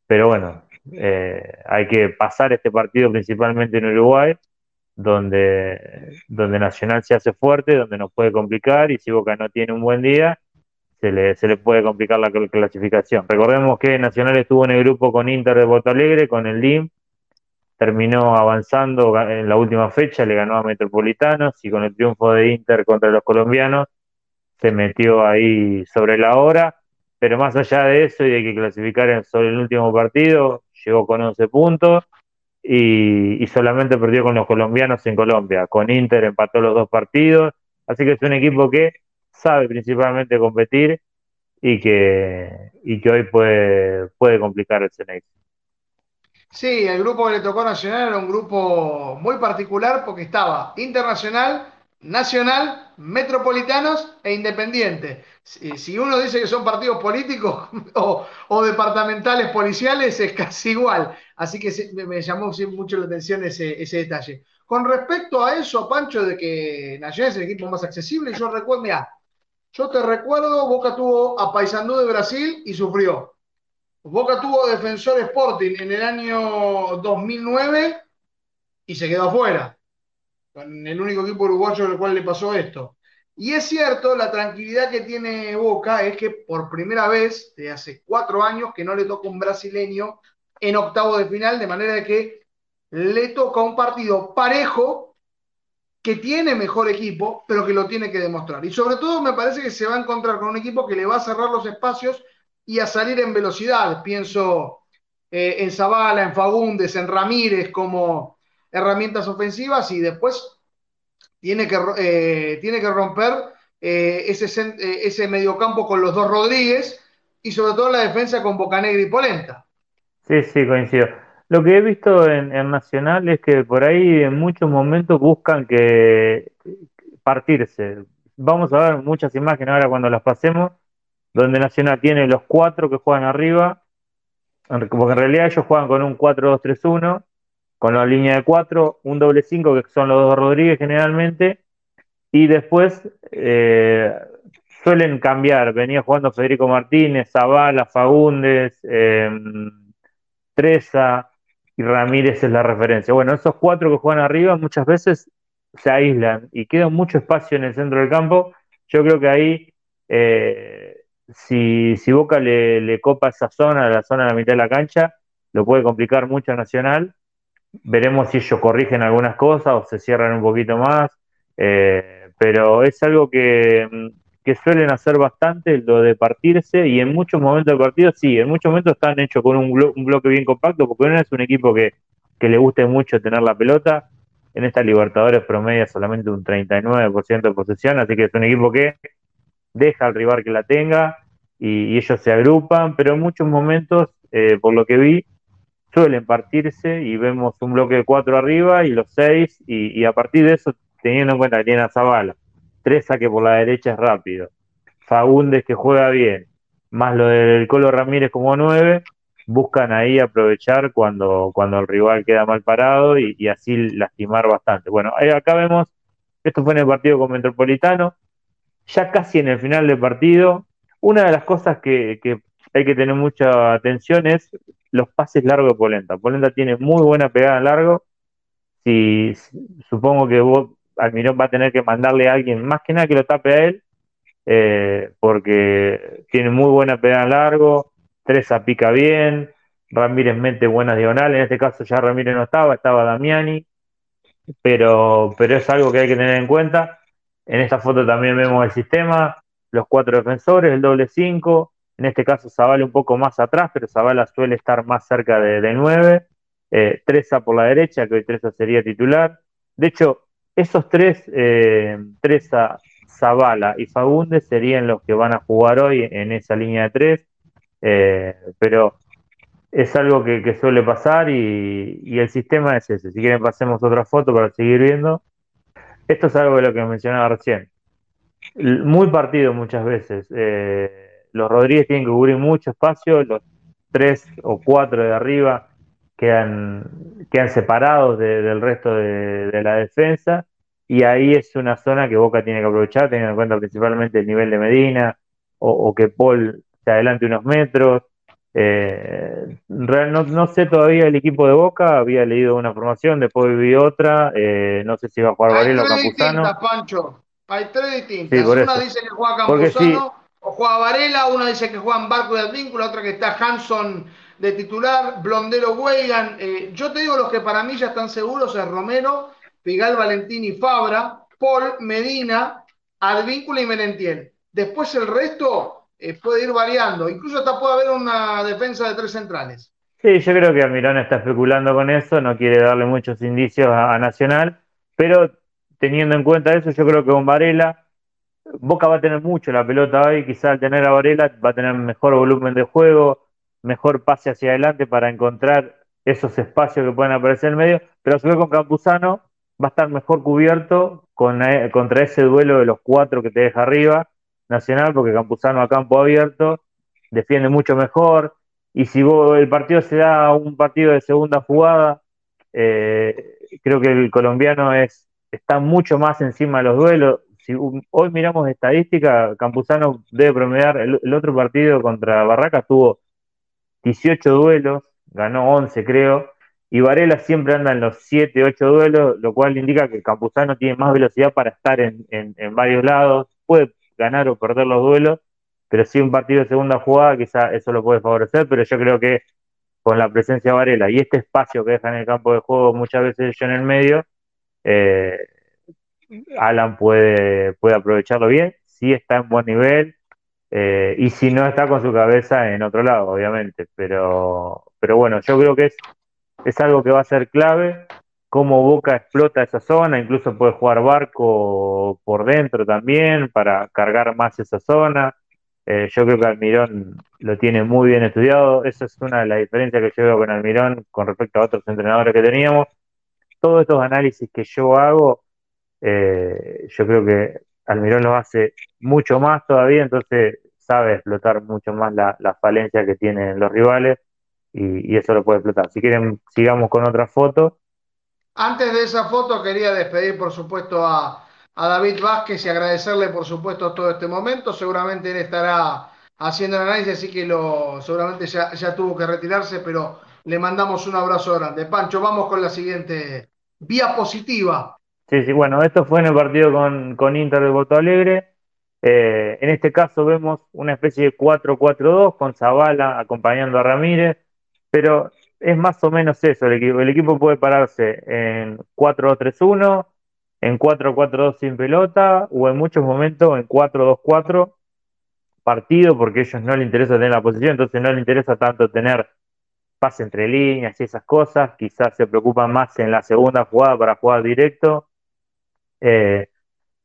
pero bueno, eh, hay que pasar este partido principalmente en Uruguay, donde, donde Nacional se hace fuerte, donde nos puede complicar y si Boca no tiene un buen día, se le, se le puede complicar la clasificación. Recordemos que Nacional estuvo en el grupo con Inter de Porto Alegre, con el LIM, terminó avanzando en la última fecha, le ganó a Metropolitanos y con el triunfo de Inter contra los colombianos se metió ahí sobre la hora pero más allá de eso y de que clasificar sobre el último partido, llegó con 11 puntos y, solamente perdió con los colombianos en Colombia. Con Inter empató los dos partidos, así que es un equipo que sabe principalmente competir y que, y que hoy puede, puede complicar el Cenex. Sí, el grupo que le tocó Nacional era un grupo muy particular porque estaba Internacional, Nacional, Metropolitanos e Independiente. Si, uno dice que son partidos políticos o, departamentales policiales, es casi igual. Así que me, llamó mucho la atención ese, detalle. Con respecto a eso, Pancho, de que Nacional es el equipo más accesible, yo recuerdo, yo te recuerdo, Boca tuvo a Paysandú de Brasil y sufrió. Boca tuvo Defensor Sporting en el año 2009 y se quedó afuera con el único equipo uruguayo al cual le pasó esto. Y es cierto, la tranquilidad que tiene Boca es que por primera vez, de hace cuatro años, que no le toca un brasileño en octavo de final, de manera que le toca un partido parejo, que tiene mejor equipo, pero que lo tiene que demostrar. Y sobre todo me parece que se va a encontrar con un equipo que le va a cerrar los espacios y a salir en velocidad. Pienso eh, en Zavala, en Fagundes, en Ramírez como herramientas ofensivas y después tiene que, eh, tiene que romper eh, ese, ese mediocampo con los dos Rodríguez y sobre todo la defensa con Bocanegra y Polenta. Sí, sí, coincido. Lo que he visto en, Nacional es que por ahí en muchos momentos buscan que partirse. Vamos a ver muchas imágenes ahora cuando las pasemos, donde Nacional tiene los cuatro que juegan arriba, porque en realidad ellos juegan con un 4-2-3-1, con la línea de cuatro, un doble cinco, que son los dos Rodríguez generalmente, y después eh, suelen cambiar. Venía jugando Federico Martínez, Zavala, Fagundes, eh, Treza y Ramírez es la referencia. Bueno, esos cuatro que juegan arriba muchas veces se aíslan y queda mucho espacio en el centro del campo. Yo creo que ahí, eh, si, si Boca le, copa esa zona, la zona de la mitad de la cancha, lo puede complicar mucho a Nacional. Veremos si ellos corrigen algunas cosas o se cierran un poquito más. Eh, pero es algo que, que, suelen hacer bastante, lo de partirse, y en muchos momentos del partido, sí, en muchos momentos están hechos con un bloque bien compacto, porque no es un equipo que, que le guste mucho tener la pelota. En esta Libertadores promedia solamente un 39% de posesión, así que es un equipo que deja al rival que la tenga y, ellos se agrupan, pero en muchos momentos, eh, por lo que vi, suelen partirse y vemos un bloque de cuatro arriba y los seis, y, a partir de eso, teniendo en cuenta que tiene a Zavala, tres saques por la derecha es rápido, Fagundes que juega bien, más lo del Colo Ramírez como nueve, buscan ahí aprovechar cuando, cuando el rival queda mal parado y, y así lastimar bastante. Bueno, acá vemos, esto fue en el partido con Metropolitano, ya casi en el final del partido, una de las cosas que, hay que tener mucha atención es los pases largos de Polenta. Polenta tiene muy buena pegada largo. Si, supongo que vos, Almirón va a tener que mandarle a alguien más que nada que lo tape a él, eh, porque tiene muy buena pegada largo, Treza pica bien, Ramírez mete buenas diagonales, en este caso ya Ramírez no estaba, estaba Damiani, pero, pero es algo que hay que tener en cuenta. En esta foto también vemos el sistema, los cuatro defensores, el doble cinco, en este caso Zavala un poco más atrás, pero Zavala suele estar más cerca de, de 9. Eh, Treza por la derecha, que hoy Treza sería titular. De hecho, esos tres, eh, Treza, Zavala y Fagundes serían los que van a jugar hoy en esa línea de tres. Eh, pero es algo que, que suele pasar y, y, el sistema es ese. Si quieren pasemos otra foto para seguir viendo. Esto es algo de lo que mencionaba recién. Muy partido muchas veces. Eh, los Rodríguez tienen que cubrir mucho espacio, los tres o cuatro de arriba quedan, quedan separados de, del resto de, de, la defensa y ahí es una zona que Boca tiene que aprovechar, teniendo en cuenta principalmente el nivel de Medina o, o que Paul se adelante unos metros. Eh, no, no, sé todavía el equipo de Boca, había leído una formación, después vi otra, eh, no sé si va a jugar Varela o Campuzano. Distintas, Pancho. Hay tres distintas. Sí, una dice que juega Campuzano o juega Varela, una dice que juegan Barco de Advíncula, otra que está Hanson de titular, Blondero Weigan. Eh, yo te digo los que para mí ya están seguros es Romero, Pigal Valentini Fabra, Paul, Medina, Advíncula y Merentiel. Después el resto eh, puede ir variando, incluso hasta puede haber una defensa de tres centrales. Sí, yo creo que Almirón está especulando con eso, no quiere darle muchos indicios a, a Nacional, pero teniendo en cuenta eso, yo creo que con Varela Boca va a tener mucho la pelota hoy, quizá al tener a Varela va a tener mejor volumen de juego, mejor pase hacia adelante para encontrar esos espacios que pueden aparecer en el medio, pero a su vez con Campuzano va a estar mejor cubierto con, eh, contra ese duelo de los cuatro que te deja arriba, Nacional, porque Campuzano a campo abierto defiende mucho mejor, y si vos, el partido se da un partido de segunda jugada, eh, creo que el colombiano es, está mucho más encima de los duelos, si hoy miramos estadística, Campuzano debe promediar, el, otro partido contra Barracas tuvo 18 duelos, ganó 11 creo, y Varela siempre anda en los 7, 8 duelos, lo cual indica que Campuzano tiene más velocidad para estar en, varios lados, puede ganar o perder los duelos, pero si un partido de segunda jugada quizá eso lo puede favorecer, pero yo creo que con la presencia de Varela y este espacio que deja en el campo de juego muchas veces yo en el medio, eh, Alan puede, puede aprovecharlo bien, si está en buen nivel, eh, y si no está con su cabeza en otro lado, obviamente. Pero, pero bueno, yo creo que es, es algo que va a ser clave, cómo Boca explota esa zona, incluso puede jugar barco por dentro también para cargar más esa zona. Eh, yo creo que Almirón lo tiene muy bien estudiado, esa es una de las diferencias que yo veo con Almirón con respecto a otros entrenadores que teníamos. Todos estos análisis que yo hago eh, yo creo que Almirón lo hace mucho más todavía, entonces sabe explotar mucho más la, la falencia que tienen los rivales y, eso lo puede explotar. Si quieren, sigamos con otra foto. Antes de esa foto quería despedir, por supuesto, a, a David Vázquez y agradecerle, por supuesto, todo este momento. Seguramente él estará haciendo el análisis, así que lo, seguramente ya, ya tuvo que retirarse, pero le mandamos un abrazo grande. Pancho, vamos con la siguiente vía positiva. Sí, sí, bueno, esto fue en el partido con, con Inter de Porto Alegre. Eh, en este caso vemos una especie de 4-4-2 con Zavala acompañando a Ramírez, pero es más o menos eso el equipo. El equipo puede pararse en 4-2-3-1, en 4-4-2 sin pelota o en muchos momentos en 4-2-4 partido porque a ellos no les interesa tener la posición, entonces no les interesa tanto tener pase entre líneas y esas cosas, quizás se preocupan más en la segunda jugada para jugar directo, eh,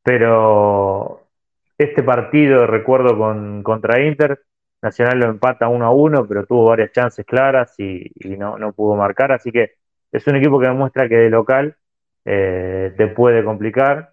pero este partido, recuerdo con, contra Inter, Nacional lo empata 1 a 1, pero tuvo varias chances claras y, no, no, pudo marcar, así que es un equipo que demuestra que de local eh, te puede complicar.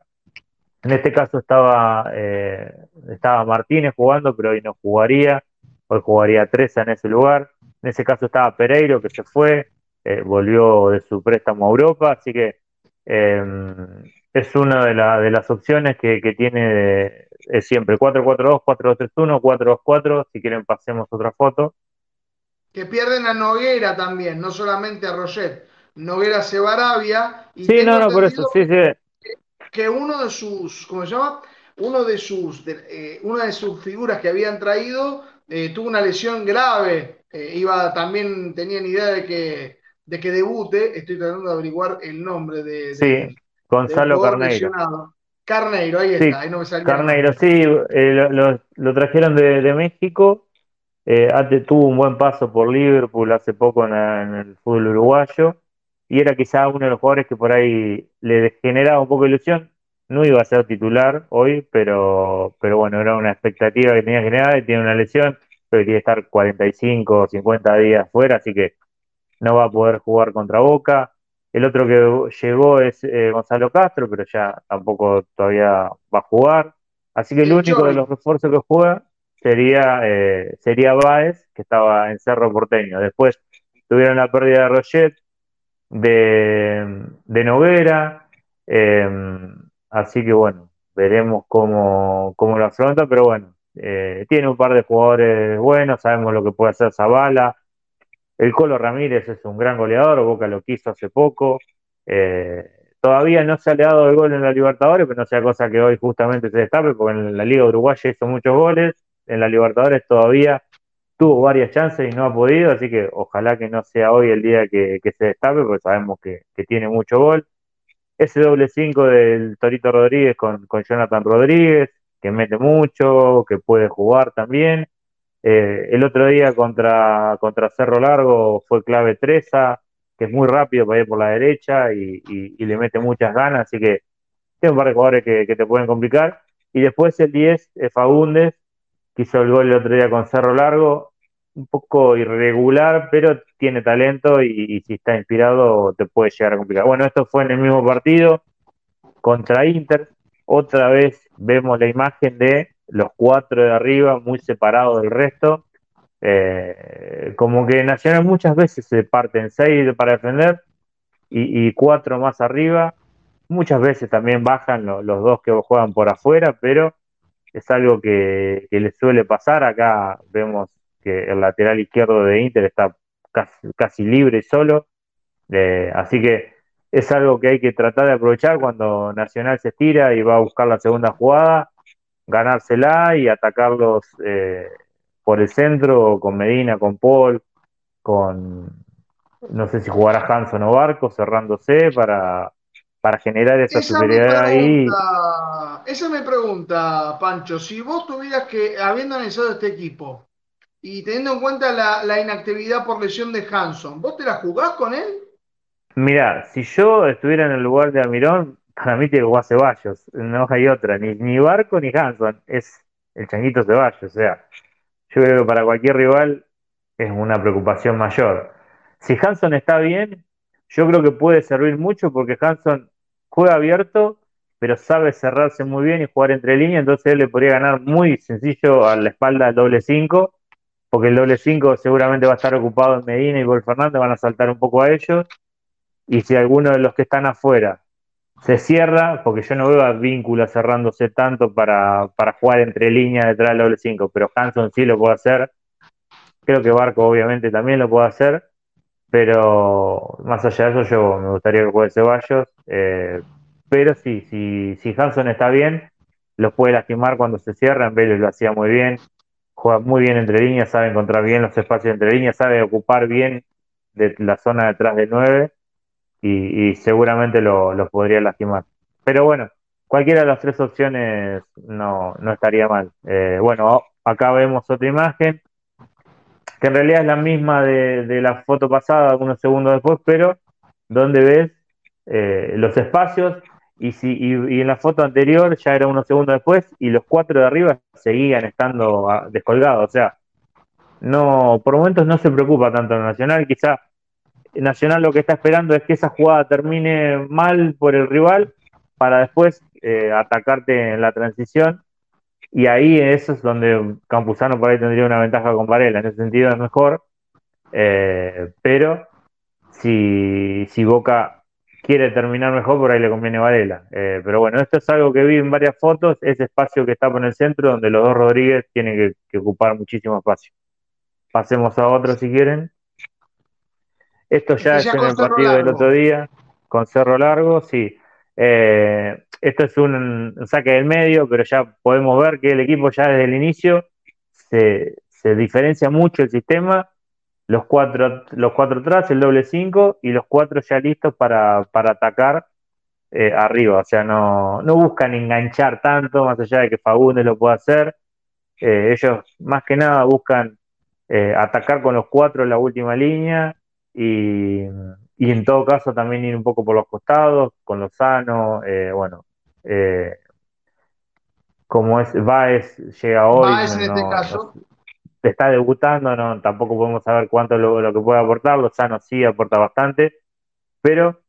En este caso estaba, eh, estaba Martínez jugando, pero hoy no jugaría, hoy jugaría Treza en ese lugar. En ese caso estaba Pereiro, que se fue, eh, volvió de su préstamo a Europa, así que es una de, de, las opciones que, que tiene es siempre 4-4-2, 4-2-3-1, 4-2-4, si quieren pasemos otra foto. Que pierden a Noguera también, no solamente a Roget. Noguera se va a Arabia. Y sí, no, no, por eso, sí, sí. Que, uno de sus, ¿cómo se llama? Uno de sus, eh, una de sus figuras que habían traído eh, tuvo una lesión grave. Eh, iba, también tenían idea de que, de que debute. Estoy tratando de averiguar el nombre de. sí, Gonzalo Carneiro. Carneiro, ahí está, ahí no me salió. Carneiro, sí, eh, lo, trajeron de, México. Eh, tuvo un buen paso por Liverpool hace poco en, el fútbol uruguayo y era quizá uno de los jugadores que por ahí le generaba un poco de ilusión. No iba a ser titular hoy, pero, pero bueno, era una expectativa que tenía generada y tiene una lesión, pero tiene que estar 45 o 50 días fuera, así que no va a poder jugar contra Boca. El otro que llegó es eh, Gonzalo Castro, pero ya tampoco todavía va a jugar. Así que el único de los refuerzos que juega sería, eh, sería Baez, que estaba en Cerro Porteño. Después tuvieron la pérdida de Roget, de, de Noguera. Em, así que bueno, veremos cómo, cómo lo afronta, pero bueno, eh, tiene un par de jugadores buenos, sabemos lo que puede hacer Zavala, el Colo Ramírez es un gran goleador, Boca lo quiso hace poco. Eh, todavía no se ha le dado el gol en la Libertadores, pero no sea cosa que hoy justamente se destape, porque en la Liga Uruguaya hizo muchos goles. En la Libertadores todavía tuvo varias chances y no ha podido, así que ojalá que no sea hoy el día que, se destape, porque sabemos que, tiene mucho gol. Ese doble 5 del Torito Rodríguez con, con Jonathan Rodríguez, que mete mucho, que puede jugar también. Eh, el otro día contra, contra Cerro Largo fue clave Treza, que es muy rápido para ir por la derecha y, le mete muchas ganas, así que tiene un par de jugadores que, te pueden complicar. Y después el 10, Fagundes, que hizo el gol el otro día con Cerro Largo, un poco irregular, pero tiene talento y, si está inspirado te puede llegar a complicar. Bueno, esto fue en el mismo partido contra Inter. Otra vez vemos la imagen de los cuatro de arriba muy separados del resto. Eh, como que Nacional muchas veces se parten seis para defender y, cuatro más arriba. Muchas veces también bajan los dos que juegan por afuera, pero es algo que, que les suele pasar. Acá vemos que el lateral izquierdo de Inter está casi, libre solo. Eh, así que es algo que hay que tratar de aprovechar cuando Nacional se estira y va a buscar la segunda jugada ganársela y atacarlos eh, por el centro, con Medina, con Paul, con no sé si jugará Hanson o Barco, cerrándose para, para generar esa, superioridad ahí. Esa me pregunta, Pancho, si vos tuvieras que, habiendo analizado este equipo y teniendo en cuenta la, inactividad por lesión de Hanson, ¿vos te la jugás con él? Mira, si yo estuviera en el lugar de Almirón, para mí tiene a Ceballos, no hay otra, ni, ni Barco ni Hanson, es el changuito Ceballos, o sea, yo creo que para cualquier rival es una preocupación mayor. Si Hanson está bien, yo creo que puede servir mucho porque Hanson juega abierto, pero sabe cerrarse muy bien y jugar entre líneas, entonces él le podría ganar muy sencillo a la espalda del doble 5, porque el doble 5 seguramente va a estar ocupado en Medina y Gol Fernández, van a saltar un poco a ellos, y si alguno de los que están afuera se cierra, porque yo no veo a Víncula cerrándose tanto para, jugar entre líneas detrás del doble 5, pero Hanson sí lo puede hacer. Creo que Barco obviamente también lo puede hacer, pero más allá de eso yo me gustaría que juegue Ceballos. Eh, pero sí, si, si Hanson está bien, los puede lastimar cuando se cierran. Vélez lo hacía muy bien, juega muy bien entre líneas, sabe encontrar bien los espacios entre líneas, sabe ocupar bien de la zona detrás del 9 y, seguramente los lo podría lastimar. Pero bueno, cualquiera de las tres opciones no, estaría mal. Eh, bueno, acá vemos otra imagen que en realidad es la misma de, de la foto pasada, algunos segundos después, pero donde ves eh, los espacios y, si, y, en la foto anterior ya era unos segundos después y los cuatro de arriba seguían estando ah, descolgados. O sea, no por momentos no se preocupa tanto el Nacional. Quizá Nacional lo que está esperando es que esa jugada termine mal por el rival para después eh, atacarte en la transición. Y ahí eso es donde Campuzano por ahí tendría una ventaja con Varela. En ese sentido es mejor. Eh, pero si, si Boca quiere terminar mejor, por ahí le conviene Varela. Eh, pero bueno, esto es algo que vi en varias fotos, ese espacio que está por el centro, donde los dos Rodríguez tienen que, ocupar muchísimo espacio. Pasemos a otro si quieren. Esto ya es en el partido del otro día, con Cerro Largo, sí. Eh, esto es un, saque del medio, pero ya podemos ver que el equipo ya desde el inicio se, se diferencia mucho el sistema los cuatro, los cuatro atrás, el doble cinco, y los cuatro ya listos para, atacar eh, arriba. O sea, no, no buscan enganchar tanto, más allá de que Fagundes lo pueda hacer. Eh, ellos más que nada buscan eh, atacar con los cuatro en la última línea y, y, en todo caso también ir un poco por los costados, con Lozano, bueno. como es Baez llega hoy. Baez en este caso está debutando, no, tampoco podemos saber cuánto lo, lo que puede aportar, Lozano sí aporta bastante, pero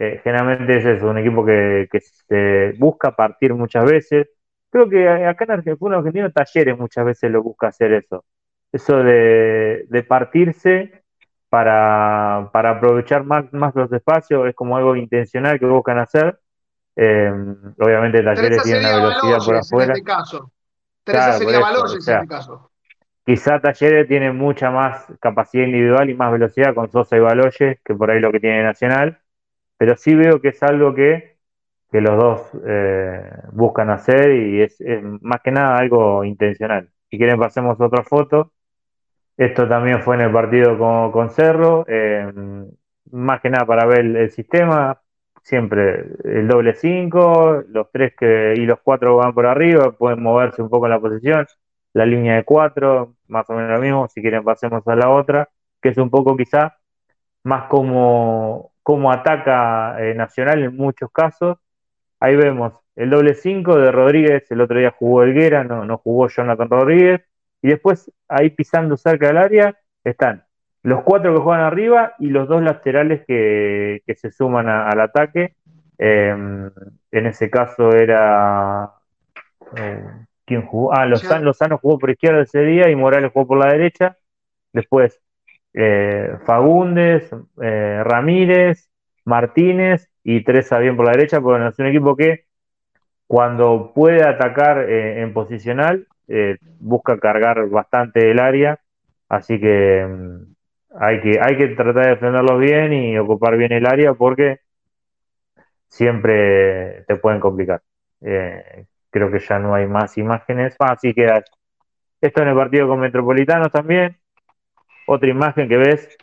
eh, generalmente es eso, un equipo que, se busca partir muchas veces. Creo que acá en Argentina, Argentino Talleres muchas veces lo busca hacer eso, eso de, partirse para, aprovechar más, más los espacios, es como algo intencional que buscan hacer. Eh, obviamente Talleres tiene una velocidad por afuera. En este caso. Teresa sería Valores en este caso. Quizá Talleres tiene mucha más capacidad individual y más velocidad con Sosa y Baloyes que por ahí lo que tiene Nacional, pero sí veo que es algo que, los dos eh, buscan hacer y es, más que nada algo intencional. Si quieren pasemos otra foto. Esto también fue en el partido con, Cerro, eh, más que nada para ver el, sistema, siempre el doble 5, los tres que, y los cuatro van por arriba, pueden moverse un poco en la posición la línea de cuatro, más o menos lo mismo, si quieren pasemos a la otra, que es un poco quizá más como, como ataca eh, Nacional en muchos casos. Ahí vemos el doble 5 de Rodríguez, el otro día jugó Elguera, no, no jugó Jonathan Rodríguez, y después ahí pisando cerca del área están los cuatro que juegan arriba y los dos laterales que, se suman al ataque. Em, en ese caso era eh, ¿Quién jugó? Ah, Lozano, jugó por izquierda ese día y Morales jugó por la derecha. Después eh, Fagundes, eh, Ramírez, Martínez y Teresa bien por la derecha, porque es un equipo que cuando puede atacar eh, en posicional busca cargar bastante el área, así que, mm, hay que hay que tratar de defenderlos bien y ocupar bien el área porque siempre te pueden complicar creo que ya no hay más imágenes. Ah, sí queda esto en el partido con Metropolitanos también. Otra imagen que ves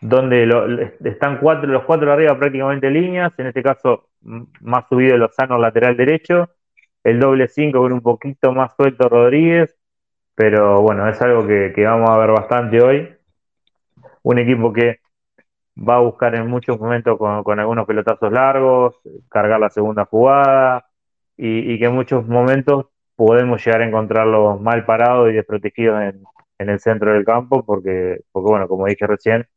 donde están cuatro, los cuatro arriba prácticamente líneas, en este caso más subido Lozano lateral derecho, el doble 5 con un poquito más suelto Rodríguez, pero bueno, es algo que, vamos a ver bastante hoy. Un equipo que va a buscar en muchos momentos con algunos pelotazos largos, cargar la segunda jugada, y, que en muchos momentos podemos llegar a encontrarlos mal parados y desprotegidos en, el centro del campo, porque, porque, bueno, como dije recién,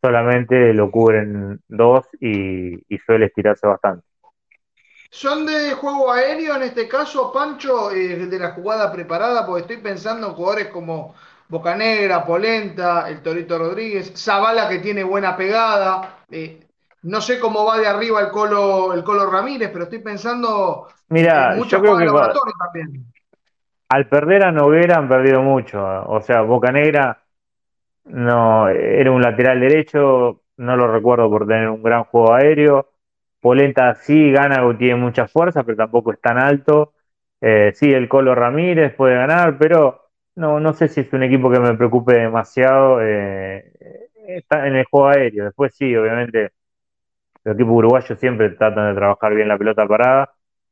solamente lo cubren dos y, suele estirarse bastante. ¿Son de juego aéreo en este caso, Pancho, eh, de la jugada preparada? Porque estoy pensando en jugadores como Bocanegra, Polenta, el Torito Rodríguez, Zavala que tiene buena pegada. Eh, no sé cómo va de arriba el Colo, el Colo Ramírez, pero estoy pensando Mira, yo creo que también. Al perder a Noguera han perdido mucho. O sea, Boca Negra no era un lateral derecho, no lo recuerdo por tener un gran juego aéreo. Polenta sí gana, tiene mucha fuerza, pero tampoco es tan alto. Eh, sí, el Colo Ramírez puede ganar, pero no, no sé si es un equipo que me preocupe demasiado. Eh, está en el juego aéreo. Después sí, obviamente, los equipos uruguayos siempre tratan de trabajar bien la pelota parada,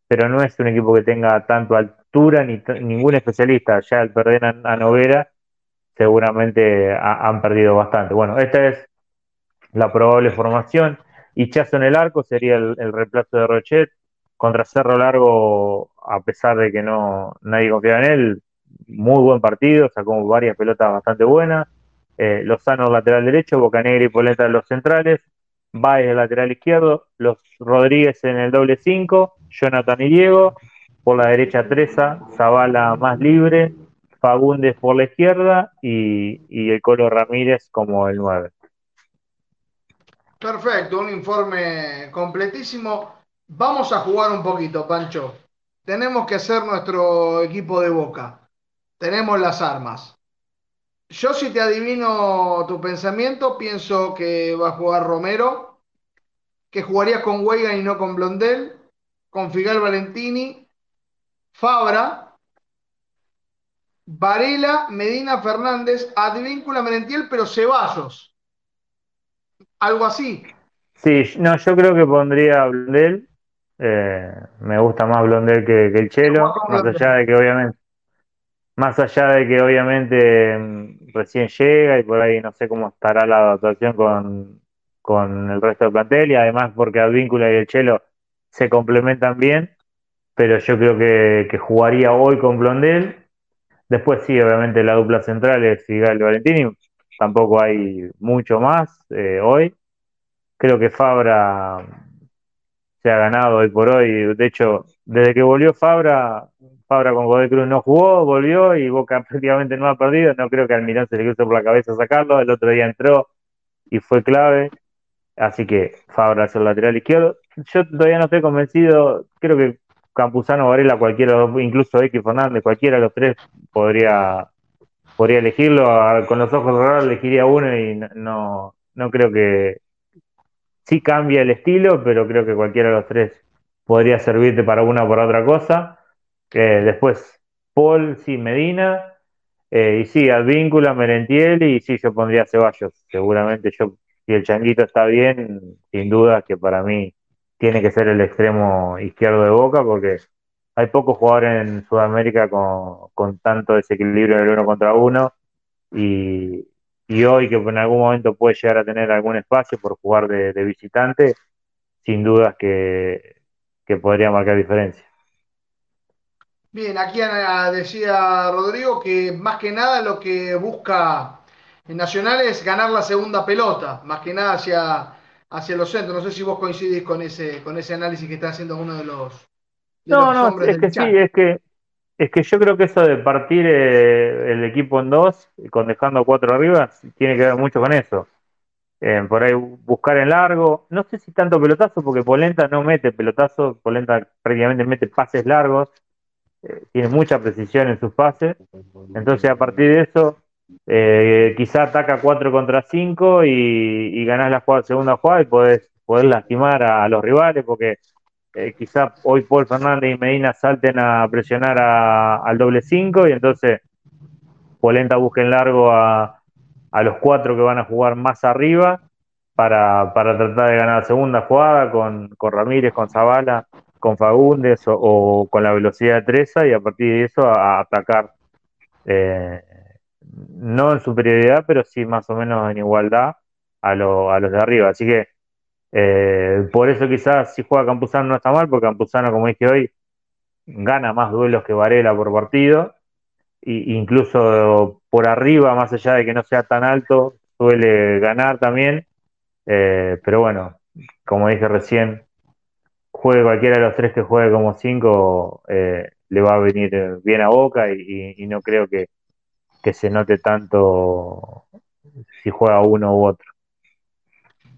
pero no es un equipo que tenga tanto altura ni ningún especialista. Ya al perder a, Novera, seguramente han perdido bastante. Bueno, esta es la probable formación. Chazo en el arco sería el, reemplazo de Rochet. Contra Cerro Largo, a pesar de que no nadie confiaba en él, muy buen partido, sacó varias pelotas bastante buenas. Eh, Lozano lateral derecho, Bocanegra y Polenta los centrales, Baez lateral izquierdo, los Rodríguez en el doble 5, Jonathan y Diego, por la derecha Treza, Zavala más libre, Fagundes por la izquierda y, y el Colo Ramírez como el 9. Perfecto, un informe completísimo. Vamos a jugar un poquito, Pancho. Tenemos que hacer nuestro equipo de boca. Tenemos las armas. Yo si te adivino tu pensamiento, pienso que va a jugar Romero, que jugaría con Weigan y no con Blondel, con Figal Valentini, Fabra, Varela, Medina Fernández, Advíncula Merentiel, pero Ceballos algo así. Sí, no, yo creo que pondría a Blondel. Eh, me gusta más Blondel que, el Chelo, más allá de que obviamente, más allá de que obviamente mm, recién llega y por ahí no sé cómo estará la adaptación con, con el resto del plantel y además porque Advíncula y el Chelo se complementan bien, pero yo creo que, jugaría hoy con Blondel. Después sí, obviamente la dupla central es Figal y Valentini, tampoco hay mucho más eh, hoy. Creo que Fabra se ha ganado hoy por hoy. De hecho, desde que volvió Fabra, Fabra con Godoy Cruz no jugó, volvió y Boca prácticamente no ha perdido. No creo que Almirón se le cruce por la cabeza sacarlo. El otro día entró y fue clave. Así que Fabra es el lateral izquierdo. Yo todavía no estoy convencido. Creo que Campuzano, Varela, cualquiera, incluso X Fernández, cualquiera de los tres podría podría elegirlo, con los ojos cerrados elegiría uno y no, no creo que sí cambia el estilo, pero creo que cualquiera de los tres podría servirte para una o para otra cosa. Eh, después, Paul, sí, Medina, eh, y sí, Advíncula, Merentiel, y sí, yo pondría Ceballos. Seguramente yo, si el Changuito está bien, sin duda que para mí tiene que ser el extremo izquierdo de Boca, porque hay pocos jugadores en Sudamérica con, tanto desequilibrio en el uno contra uno y, hoy que en algún momento puede llegar a tener algún espacio por jugar de, visitante, sin dudas que, podría marcar diferencia. Bien, aquí decía Rodrigo que más que nada lo que busca en Nacional es ganar la segunda pelota, más que nada hacia, hacia los centros. No sé si vos coincidís con ese, con ese análisis que está haciendo uno de los, no, no, es que sí, es que, es que yo creo que eso de partir eh, el equipo en dos, con dejando cuatro arriba, tiene que ver mucho con eso. Eh, por ahí buscar en largo, no sé si tanto pelotazo, porque Polenta no mete pelotazo, Polenta prácticamente mete pases largos, eh, tiene mucha precisión en sus pases, entonces a partir de eso, quizá ataca 4 contra 5 y, y ganás la jugada, segunda jugada y podés, podés lastimar a los rivales, porque eh, quizá hoy Paul Fernández y Medina salten a presionar al doble 5 y entonces Polenta busquen largo a, los cuatro que van a jugar más arriba para, tratar de ganar la segunda jugada con, Ramírez, con Zavala, con Fagundes o, con la velocidad de Treza y a partir de eso a, atacar. Eh, no en superioridad, pero sí más o menos en igualdad a, a los de arriba. Así que eh, por eso quizás si juega Campuzano no está mal, porque Campuzano, como dije hoy, gana más duelos que Varela por partido, e incluso por arriba, más allá de que no sea tan alto, suele ganar también. Eh, pero bueno, como dije recién, juegue cualquiera de los tres que juegue como cinco, eh, le va a venir bien a boca y, no creo que, que se note tanto si juega uno u otro.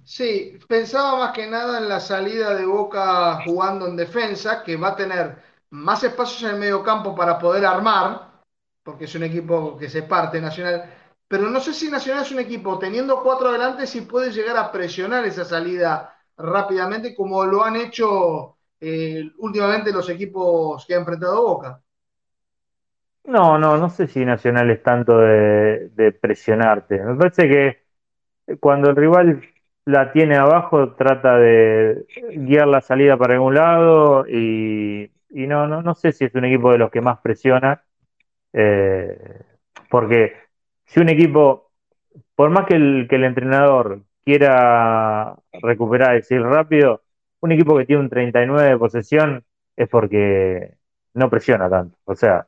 Sí, pensaba más que nada en la salida de Boca jugando en defensa, que va a tener más espacios en el medio campo para poder armar, porque es un equipo que se parte Nacional, pero no sé si Nacional es un equipo teniendo cuatro adelante si puede llegar a presionar esa salida rápidamente como lo han hecho eh, últimamente los equipos que ha enfrentado Boca. No, no, no sé si Nacional es tanto de, presionarte. Me parece que cuando el rival la tiene abajo, trata de guiar la salida para algún lado y, y no, no, no sé si es un equipo de los que más presiona, eh, porque si un equipo, por más que el, que el entrenador quiera recuperar y decir rápido, un equipo que tiene un 39 de posesión es porque no presiona tanto. O sea,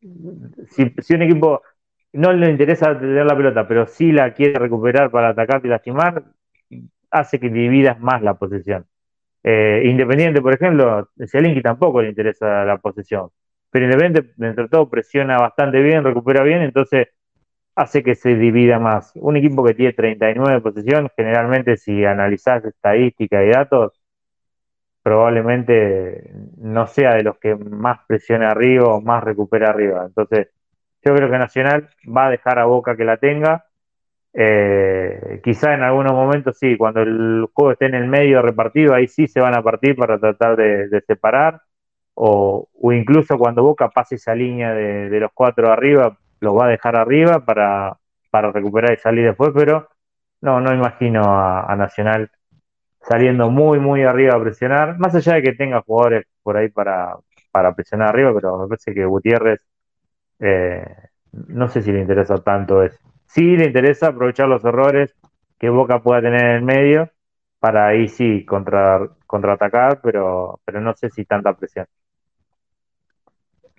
si, un equipo no le interesa tener la pelota, pero sí la quiere recuperar para atacar y lastimar, hace que dividas más la posesión. Eh, Independiente, por ejemplo, Zielinski tampoco le interesa la posesión, pero Independiente, dentro de todo, presiona bastante bien, recupera bien, entonces hace que se divida más. Un equipo que tiene 39 de posesión, generalmente si analizás estadística y datos, probablemente no sea de los que más presiona arriba o más recupera arriba. Entonces, yo creo que Nacional va a dejar a Boca que la tenga eh, quizá en algunos momentos sí, cuando el juego esté en el medio repartido, ahí sí se van a partir para tratar de, separar, o, incluso cuando Boca pase esa línea de, los cuatro arriba, los va a dejar arriba para, para recuperar y salir después, pero no, no imagino a, Nacional saliendo muy, muy arriba a presionar, más allá de que tenga jugadores por ahí para, para presionar arriba, pero me parece que Gutiérrez, eh, no sé si le interesa tanto eso. Sí le interesa aprovechar los errores que Boca pueda tener en el medio para ahí sí contra, contraatacar, pero, pero no sé si tanta presión.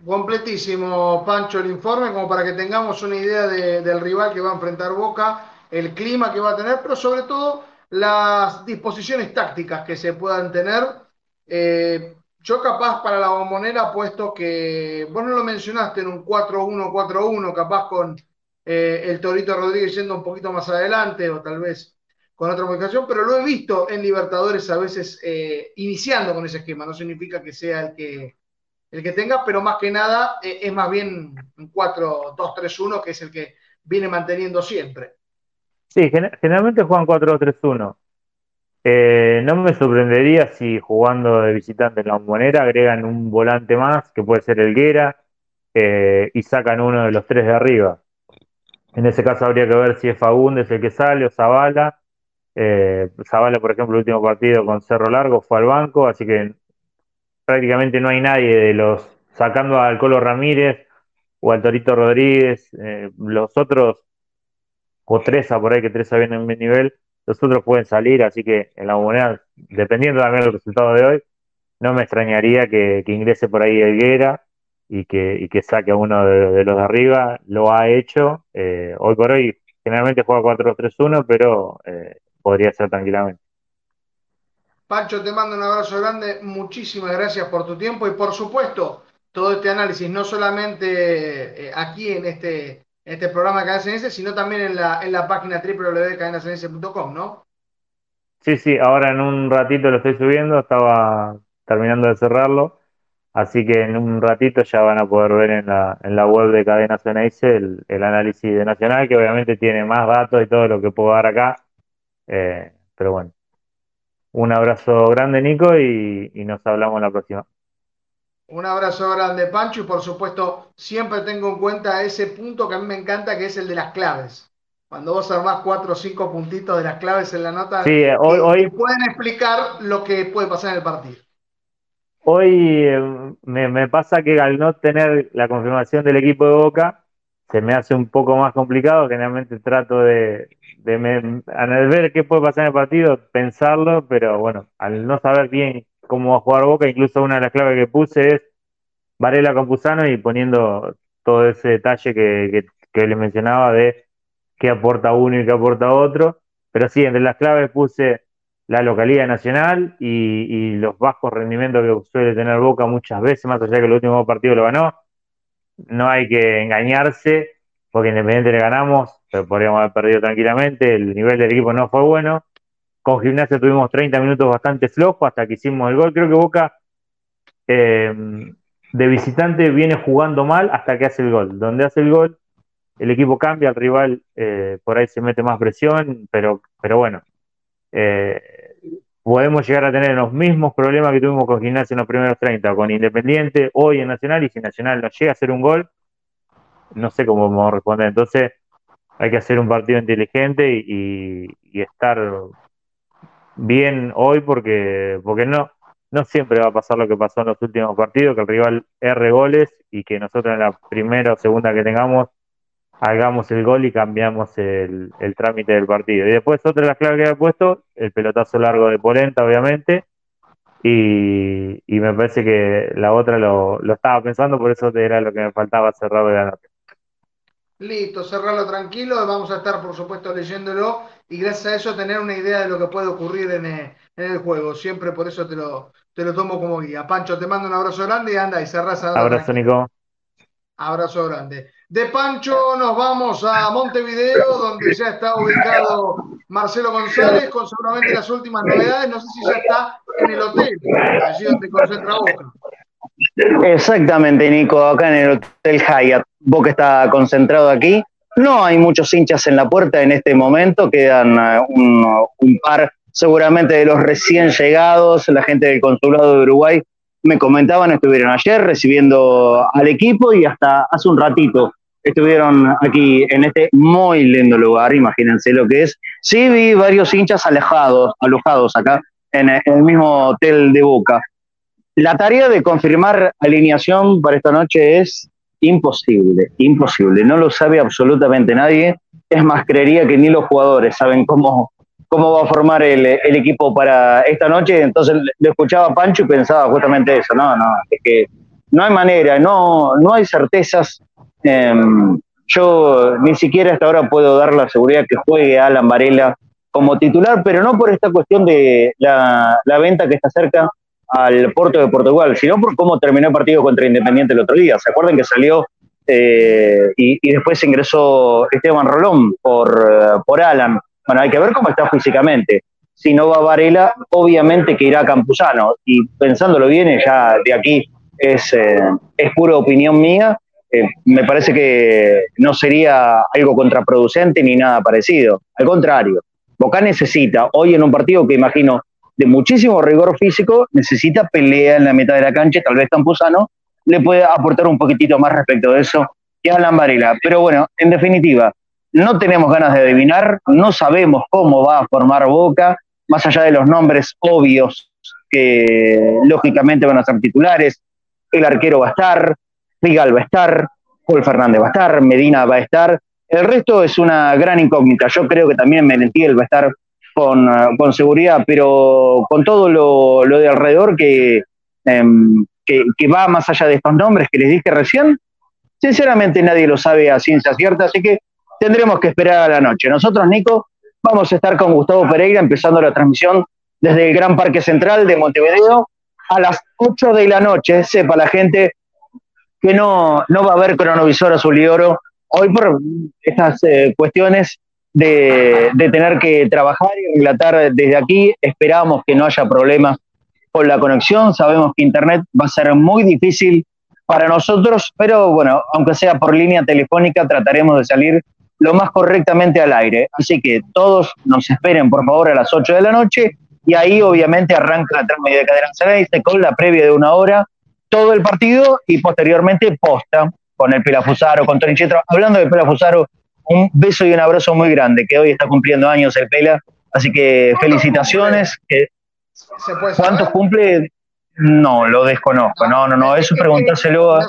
Completísimo, Pancho, el informe, como para que tengamos una idea del rival que va a enfrentar Boca, el clima que va a tener, pero sobre todo las disposiciones tácticas que se puedan tener. Eh, yo capaz para la bombonera, puesto que vos no lo mencionaste en un 4-1-4-1, capaz con eh, el Torito Rodríguez yendo un poquito más adelante o tal vez con otra modificación, pero lo he visto en Libertadores a veces eh, iniciando con ese esquema, no significa que sea el que, el que tenga, pero más que nada eh, es más bien un 4-2-3-1, que es el que viene manteniendo siempre. Sí, generalmente juegan 4-2-3-1. no me sorprendería si jugando de visitante en la monera agregan un volante más, que puede ser Elguera, y sacan uno de los tres de arriba. En ese caso habría que ver si es Fagundes el que sale o Zavala. Eh, Zavala, por ejemplo, el último partido con Cerro Largo fue al banco, así que prácticamente no hay nadie de los, sacando al Colo Ramírez o al Torito Rodríguez, eh, los otros, o Treza por ahí, que Treza viene en buen nivel, los otros pueden salir, así que en la moneda, dependiendo también del resultado de hoy, no me extrañaría que, ingrese por ahí Elguera y que, y que saque a uno de, los de arriba, lo ha hecho. Eh, hoy por hoy generalmente juega 4-3-1, pero eh, podría ser tranquilamente. Pancho, te mando un abrazo grande, muchísimas gracias por tu tiempo y por supuesto todo este análisis, no solamente eh, aquí en este, este programa de Cadena sino también en la, en la página www.cadenacenense.com, ¿no? Sí, sí, ahora en un ratito lo estoy subiendo, estaba terminando de cerrarlo Así que en un ratito ya van a poder ver en la, en la web de Cadena Ceneice el, el, análisis de Nacional, que obviamente tiene más datos y todo lo que puedo dar acá. Eh, pero bueno, un abrazo grande, Nico, y, nos hablamos la próxima. Un abrazo grande, Pancho, y por supuesto, siempre tengo en cuenta ese punto que a mí me encanta, que es el de las claves. Cuando vos armás cuatro o cinco puntitos de las claves en la nota, sí, hoy, hoy... pueden explicar lo que puede pasar en el partido. Hoy eh, me, pasa que al no tener la confirmación del equipo de Boca, se me hace un poco más complicado. Generalmente trato de, al ver qué puede pasar en el partido, pensarlo, pero bueno, al no saber bien cómo va a jugar Boca, incluso una de las claves que puse es Varela Campuzano y poniendo todo ese detalle que, que le mencionaba de qué aporta uno y qué aporta otro. Pero sí, entre las claves puse la localidad nacional y, los bajos rendimientos que suele tener Boca muchas veces, más allá que el último partido lo ganó. No hay que engañarse, porque Independiente le ganamos, pero podríamos haber perdido tranquilamente, el nivel del equipo no fue bueno. Con Gimnasia tuvimos 30 minutos bastante flojos hasta que hicimos el gol. Creo que Boca eh, de visitante viene jugando mal hasta que hace el gol. Donde hace el gol, el equipo cambia, el rival eh, por ahí se mete más presión, pero, pero bueno, eh, podemos llegar a tener los mismos problemas que tuvimos con Gimnasia en los primeros 30, con Independiente, hoy en Nacional, y si Nacional nos llega a hacer un gol, no sé cómo vamos a responder. Entonces, hay que hacer un partido inteligente y, y estar bien hoy porque, porque no, no siempre va a pasar lo que pasó en los últimos partidos, que el rival erre goles y que nosotros en la primera o segunda que tengamos hagamos el gol y cambiamos el, trámite del partido. Y después otra de las claves que había puesto, el pelotazo largo de Polenta, obviamente, y, me parece que la otra lo, lo, estaba pensando, por eso era lo que me faltaba cerrar de la noche. Listo, cerrarlo tranquilo, vamos a estar por supuesto leyéndolo y gracias a eso tener una idea de lo que puede ocurrir en el, juego. Siempre por eso te lo, te lo tomo como guía. Pancho, te mando un abrazo grande y anda y cerrás a Abrazo, Nico. Abrazo grande. De Pancho nos vamos a Montevideo, donde ya está ubicado Marcelo González, con seguramente las últimas novedades. No sé si ya está en el hotel, allí donde concentra Boca. Exactamente, Nico, acá en el Hotel Hyatt. Boca está concentrado aquí. No hay muchos hinchas en la puerta en este momento, quedan eh, un, par seguramente de los recién llegados, la gente del Consulado de Uruguay me comentaban, estuvieron ayer recibiendo al equipo y hasta hace un ratito estuvieron aquí en este muy lindo lugar, imagínense lo que es. Sí vi varios hinchas alejados, alojados acá en el mismo hotel de Boca. La tarea de confirmar alineación para esta noche es imposible, imposible. No lo sabe absolutamente nadie. Es más, creería que ni los jugadores saben cómo, cómo va a formar el, equipo para esta noche. Entonces le escuchaba a Pancho y pensaba justamente eso. No, no, es que no hay manera, no, no hay certezas. Em, yo ni siquiera hasta ahora puedo dar la seguridad que juegue Alan Varela como titular, pero no por esta cuestión de la venta que está cerca al Porto de Portugal, sino por cómo terminó el partido contra Independiente el otro día. ¿Se acuerdan que salió eh, y, después ingresó Esteban Rolón por, eh, por Alan? Bueno, hay que ver cómo está físicamente. Si no va Varela, obviamente que irá Campuzano. Y pensándolo bien, ya de aquí es, eh, es pura opinión mía. me parece que no sería algo contraproducente ni nada parecido. Al contrario, Boca necesita, hoy en un partido que imagino de muchísimo rigor físico, necesita pelea en la mitad de la cancha, tal vez Campuzano le puede aportar un poquitito más respecto de eso que Alan Varela. Pero bueno, en definitiva, no tenemos ganas de adivinar, no sabemos cómo va a formar Boca, más allá de los nombres obvios que lógicamente van a ser titulares, el arquero va a estar, Rigal va a estar, Paul Fernández va a estar, Medina va a estar, el resto es una gran incógnita. Yo creo que también Merentiel va a estar con, con seguridad, pero con todo lo, lo de alrededor em, que, que, va más allá de estos nombres que les dije recién, sinceramente nadie lo sabe a ciencia cierta, así que tendremos que esperar a la noche. Nosotros, Nico, vamos a estar con Gustavo Pereira empezando la transmisión desde el Gran Parque Central de Montevideo a las 8 de la noche. Sepa la gente que no, no va a haber cronovisor azul y oro hoy por estas eh, cuestiones de, tener que trabajar y relatar desde aquí. Esperamos que no haya problemas con la conexión. Sabemos que Internet va a ser muy difícil para nosotros, pero bueno, aunque sea por línea telefónica, trataremos de salir lo más correctamente al aire. Así que todos nos esperen, por favor, a las 8 de la noche y ahí obviamente arranca la trama de Cadena con la previa de una hora, todo el partido y posteriormente posta con el Pelafusaro, con Tony Chetro. Hablando de Pelafusaro, un beso y un abrazo muy grande, que hoy está cumpliendo años el Pela, así que felicitaciones. ¿Cuántos cumple? No, lo desconozco, no, no, no, eso preguntárselo a,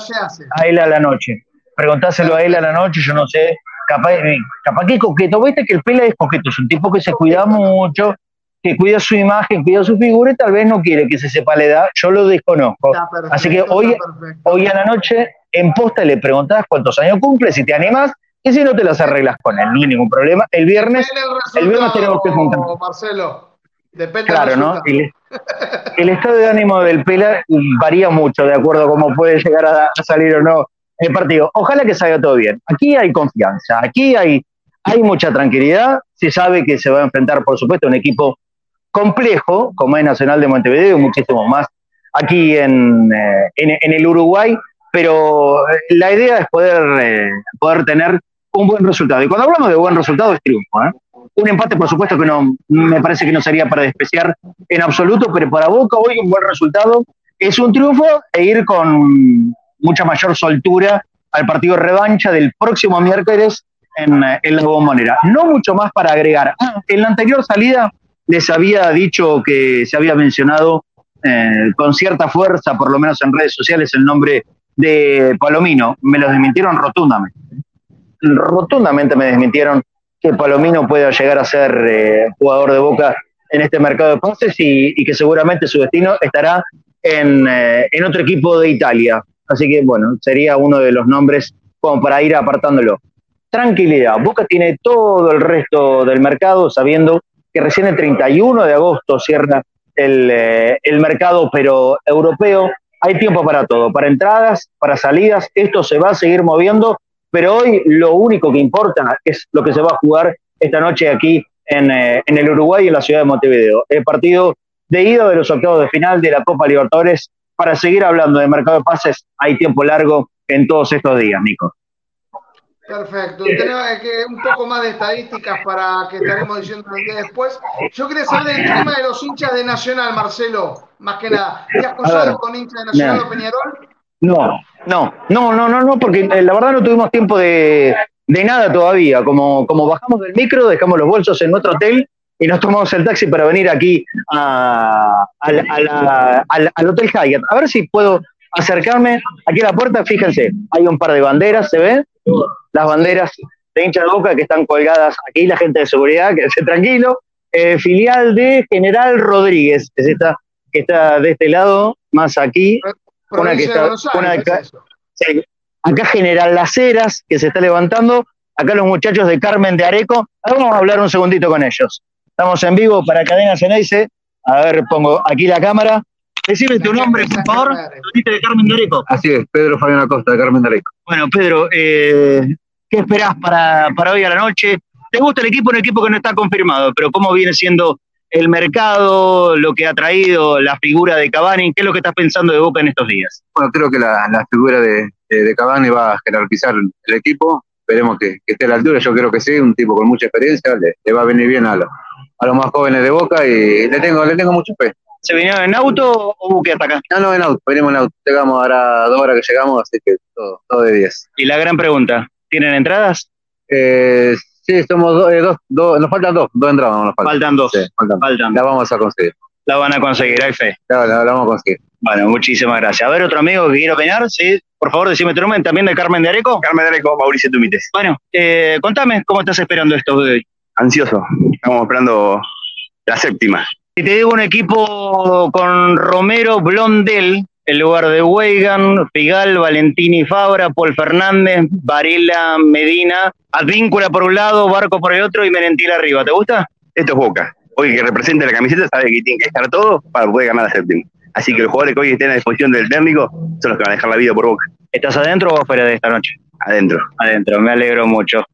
él a la noche, preguntárselo a él a la noche, yo no sé, capaz, eh, capaz que coqueto, viste que el Pela es coqueto, es un tipo que se cuida mucho, que cuida su imagen, cuida su figura y tal vez no quiere que se sepa la edad, yo lo desconozco. Así que hoy, hoy a la noche en posta le preguntás cuántos años cumple, si te animas, y si no te las arreglas con él, no hay ningún problema. El viernes, el, viernes tenemos que juntar. Marcelo, depende Claro, ¿no? El, estado de ánimo del Pela varía mucho de acuerdo a cómo puede llegar a, salir o no el partido. Ojalá que salga todo bien. Aquí hay confianza, aquí hay, hay mucha tranquilidad. Se sabe que se va a enfrentar, por supuesto, a un equipo complejo, como es Nacional de Montevideo y muchísimo más aquí en, eh, en, el Uruguay, pero eh, la idea es poder, eh, poder tener un buen resultado. Y cuando hablamos de buen resultado es triunfo. ¿eh? Un empate, por supuesto, que no me parece que no sería para despreciar en absoluto, pero para Boca hoy un buen resultado es un triunfo e ir con mucha mayor soltura al partido revancha del próximo miércoles en, en la bombonera. No mucho más para agregar. Ah, en la anterior salida les había dicho que se había mencionado eh, con cierta fuerza, por lo menos en redes sociales, el nombre de Palomino. Me lo desmintieron rotundamente. Rotundamente me desmintieron que Palomino pueda llegar a ser eh, jugador de Boca en este mercado de pases y, que seguramente su destino estará en, eh, en, otro equipo de Italia. Así que bueno, sería uno de los nombres como para ir apartándolo. Tranquilidad, Boca tiene todo el resto del mercado sabiendo que recién el 31 de agosto cierra el, eh, el mercado, pero europeo. Hay tiempo para todo, para entradas, para salidas, esto se va a seguir moviendo pero hoy lo único que importa es lo que se va a jugar esta noche aquí en, eh, en el Uruguay, en la ciudad de Montevideo. El partido de ida de los octavos de final de la Copa Libertadores. Para seguir hablando de mercado de pases, hay tiempo largo en todos estos días, Nico. Perfecto. Tenemos que un poco más de estadísticas para que estaremos diciendo el día después. Yo quería saber del tema de los hinchas de Nacional, Marcelo, más que nada. ¿Te has con hinchas de Nacional o Peñarol? No, no, no, no, no, no, porque eh, la verdad no tuvimos tiempo de, de nada todavía. Como, como bajamos del micro, dejamos los bolsos en nuestro hotel y nos tomamos el taxi para venir aquí a, al, al, Hotel Hyatt. A ver si puedo acercarme aquí a la puerta. Fíjense, hay un par de banderas, ¿se ven? Las banderas de hincha de boca que están colgadas aquí, la gente de seguridad, que esté tranquilo. Eh, filial de General Rodríguez, es esta que está de este lado, más aquí una que está, acá, General Las Heras, que se está levantando, acá los muchachos de Carmen de Areco, vamos a hablar un segundito con ellos. Estamos en vivo para Cadena Ceneice, a ver, pongo aquí la cámara. Decime tu nombre, por favor, de Carmen de Areco. Así es, Pedro Fabián Acosta, de Carmen de Areco. Bueno, Pedro, eh, ¿qué esperás para, para hoy a la noche? ¿Te gusta el equipo? Un equipo que no está confirmado, pero ¿cómo viene siendo el mercado, lo que ha traído, la figura de Cavani? ¿Qué es lo que estás pensando de Boca en estos días? Bueno, creo que la, figura de, de, Cavani va a jerarquizar el equipo. Esperemos que, esté a la altura. Yo creo que sí, un tipo con mucha experiencia. Le, va a venir bien a, a los más jóvenes de Boca y le tengo, le tengo mucho fe. ¿Se vinieron en auto o buque hasta acá? No, no, en auto. Venimos en auto. Llegamos ahora dos horas que llegamos, así que todo, todo de 10. Y la gran pregunta, ¿tienen entradas? Eh, Sí, somos eh, dos, dos, nos faltan dos, dos entradas. Nos faltan. faltan dos. faltan. La vamos a conseguir. La van a conseguir, hay fe. La, la, vamos a conseguir. Bueno, muchísimas gracias. A ver, otro amigo que quiere opinar, sí. Por favor, decime tu nombre, también de Carmen de Areco. Carmen de Areco, Mauricio Tumites. Bueno, eh, contame cómo estás esperando esto de hoy. Ansioso. Estamos esperando la séptima. Si te digo un equipo con Romero Blondel, en lugar de Weigan, Figal, Valentini Fabra, Paul Fernández, Varela Medina, Advíncula por un lado, Barco por el otro y Merentil arriba. ¿Te gusta? Esto es Boca. Hoy que representa la camiseta sabe que tiene que estar todo para poder ganar la séptima. Así que los jugadores que hoy estén a disposición del técnico son los que van a dejar la vida por Boca. ¿Estás adentro o afuera de esta noche? Adentro. Adentro, me alegro mucho.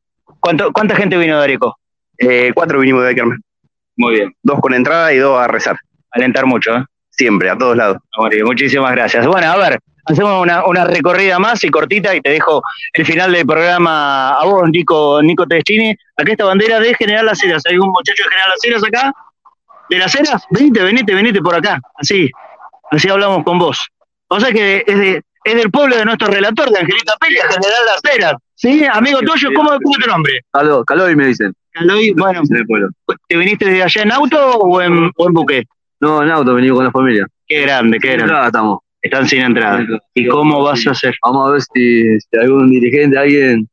¿Cuánto, ¿Cuánta gente vino de Areco? Eh, cuatro vinimos de Carmen. Muy bien. Dos con entrada y dos a rezar. Alentar mucho, ¿eh? Siempre, a todos lados. muchísimas gracias. Bueno, a ver, hacemos una, una, recorrida más y cortita y te dejo el final del programa a vos, Nico, Nico Teschini. Acá esta bandera de General Las Heras. ¿Hay un muchacho de General Las Heras acá? ¿De Las Heras? Venite, venite, venite por acá. Así, así hablamos con vos. O sea que es, de, es del pueblo de nuestro relator, de Angelita Pérez, General Las Heras. ¿Sí? Amigo tuyo, ¿cómo, ¿cómo es tu nombre? Caló, Caloy me dicen. Caloy, bueno. ¿Te viniste de allá en auto o en, o en buque? No, en auto, venimos con la familia. Qué grande, qué grande. estamos. Están sin entrada. ¿Y cómo vas a hacer? Vamos a ver si, algún dirigente, alguien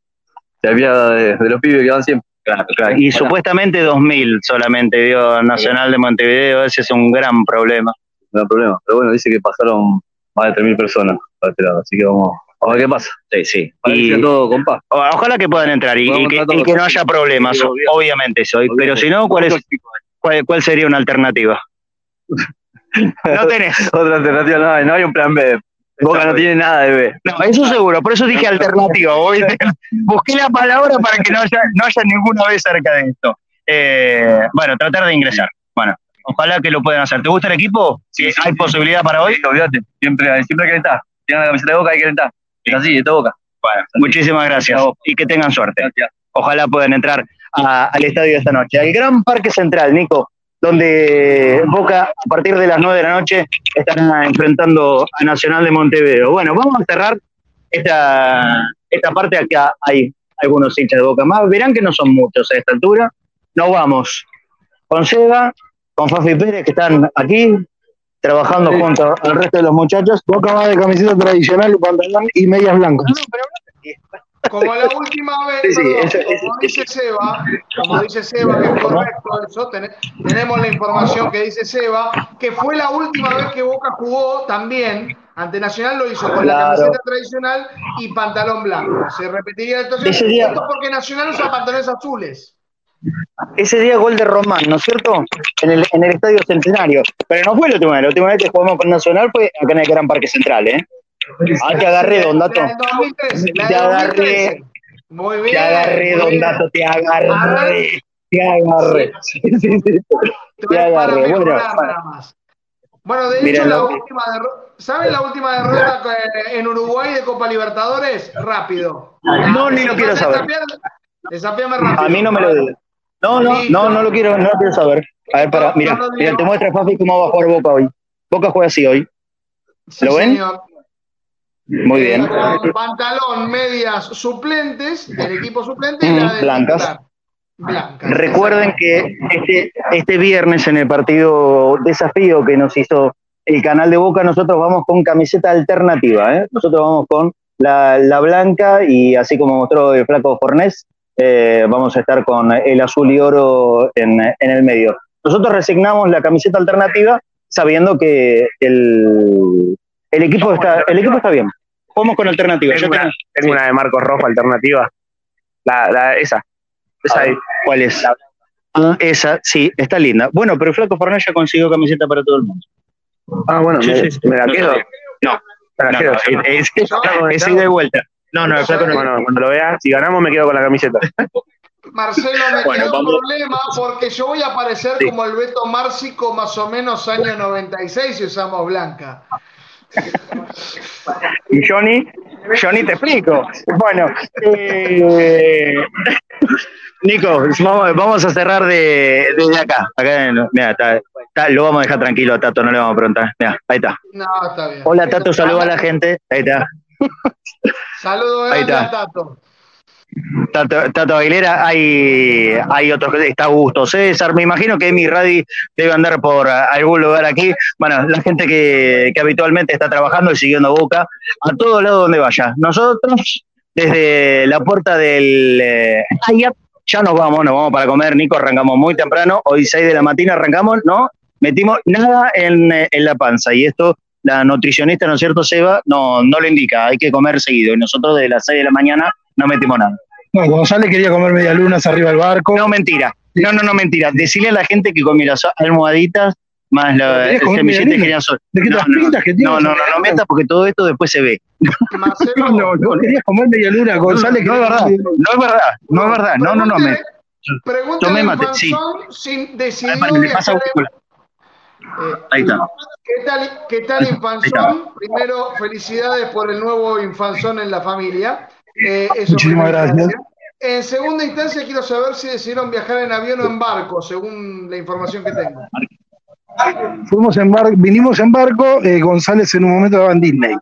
se apiada de, los pibes que van siempre. Claro, claro. Y supuestamente 2.000 solamente dio Nacional de Montevideo, ese es un gran problema. Un gran problema. Pero bueno, dice que pasaron más de 3.000 personas para este lado, así que vamos, a ver qué pasa. Sí, sí. Y todo con paz. Ojalá que puedan entrar y, que, no haya problemas, obviamente. Soy. Pero si no, ¿cuál, es, cuál, cuál sería una alternativa? No tenés. Otra alternativa no hay, no hay un plan B. Boca no tiene nada de B. No, eso seguro, por eso dije alternativa. Busqué la palabra para que no haya, no haya ninguna vez cerca de esto. Eh, bueno, tratar de ingresar. Bueno, ojalá que lo puedan hacer. ¿Te gusta el equipo? Si ¿Hay posibilidad para hoy? olvídate. Siempre, siempre hay que estar. Tienen la camiseta de Boca, hay que estar. Es así, de Boca. Bueno, muchísimas gracias y que tengan suerte. Ojalá puedan entrar a- al estadio esta noche, al Gran Parque Central, Nico, donde Boca a partir de las 9 de la noche estará enfrentando a Nacional de Montevideo. Bueno, vamos a cerrar esta, esta parte acá. Hay algunos hinchas de Boca más. Verán que no son muchos a esta altura. Nos vamos con Seba, con Fafi Pérez, que están aquí trabajando junto al resto de los muchachos. Boca va de camiseta tradicional, pantalón y medias blancas. Como la última vez, Sí, perdón, como dice Seba, como dice Seba, que es correcto eso, ten- tenemos la información que dice Seba, que fue la última vez que Boca jugó también, ante Nacional lo hizo con la camiseta tradicional y pantalón blanco. Se repetiría entonces, Ese día- esto porque Nacional usa pantalones azules. Ese día gol de Román, ¿no es cierto? En el, en el Estadio Centenario. Pero no fue la última vez. La última vez que jugamos con Nacional fue acá en el Gran Parque Central, ¿eh? Ah, te agarré, Don Dato. La del 2013, la Te del agarré. 2013. Muy bien. Te agarré, Don. Dato, te agarré. Te agarré. Sí, sí, sí. Te agarré. Bueno. Bueno, de hecho, la última derrota, ¿saben la última derrota en Uruguay de Copa Libertadores? Rápido. No, ni lo quiero saber. Desafiame rápido. a mí no me lo digas. No, no, no, no lo quiero, no lo quiero saber. A ver, para, mira, mira, te muestra Fafi cómo va a jugar Boca hoy. Boca juega así hoy. ¿Lo ven? Muy bien. Pantalón, medias suplentes, del equipo suplente y la Mm, blancas. titular. Blancas. Recuerden que este, este viernes en el partido desafío que nos hizo el canal de Boca, nosotros vamos con camiseta alternativa. ¿eh? Nosotros vamos con la, la blanca y así como mostró el flaco Fornés, eh, vamos a estar con el azul y oro en, en el medio. Nosotros resignamos la camiseta alternativa sabiendo que el, el, equipo, está, el equipo está bien. Vamos con alternativa. Tengo Yo una, tengo- tengo una de Marcos Rojo alternativa. La, la, esa. Esa. ¿Cuál es? Ah, esa, sí, está linda. Bueno, pero Flaco Fornés ya consiguió camiseta para todo el mundo. Ah, bueno, Sí, me, sí, sí. me la No quedo. sabía. No, Me la no, quedo. no, es, es, es ida y vuelta. No, no, el Flaco no. Bueno, cuando lo vea, si ganamos me quedo con la camiseta. Marcelo, me Bueno, quedó un vamos. problema porque yo voy a aparecer Sí. como el Beto Márcico más o menos año 96 si usamos blanca. Y Johnny, Johnny, te explico. Bueno, eh, Nico, vamos, vamos a cerrar de, desde acá. Mira, está- está- lo vamos a dejar tranquilo a Tato, no le vamos a preguntar. Mira, ahí está. No, está bien. Hola Tato, saluda a la gente. Ahí está. Saludo Ahí grande está. a Tato. Tato, Aguilera, hay, hay otros, está Augusto César, me imagino que mi Radi debe andar por algún lugar aquí. Bueno, la gente que, que habitualmente está trabajando y siguiendo Boca, a todo lado donde vaya. Nosotros, desde la puerta del... eh, ya, ya nos vamos, nos vamos para comer, Nico, arrancamos muy temprano, hoy 6 de la mañana arrancamos, no metimos nada en, eh, en la panza y esto... La nutricionista, ¿no es cierto, Seba? No, no lo indica, hay que comer seguido. Y nosotros desde las 6 de la mañana no metimos nada. No, González quería comer media lunas arriba del barco. No, mentira. No, no, no, mentira. Decirle a la gente que con las almohaditas más la, ¿Querías el semillete medialuna? de girasol. ¿De qué No, las no, pintas que tienes? No, no, no, no metas porque todo esto después se ve. Marcelo, No, no, querías comer media luna, González. no, es verdad. No es verdad. No es verdad. No, no, no. Me, Pregúntale Tomé mate, sí. Infanzón si decidió Ay, para que le pasa viajar en- auricular. Ahí está. ¿Qué tal, qué tal Infanzón? Primero, felicidades por el nuevo Infanzón en la familia. Eh, eso Muchísimas gracias. En segunda instancia, quiero saber si decidieron viajar en avión o en barco, según la información que tengo. Fuimos en bar, vinimos en barco, eh, González en un momento estaba en Disney.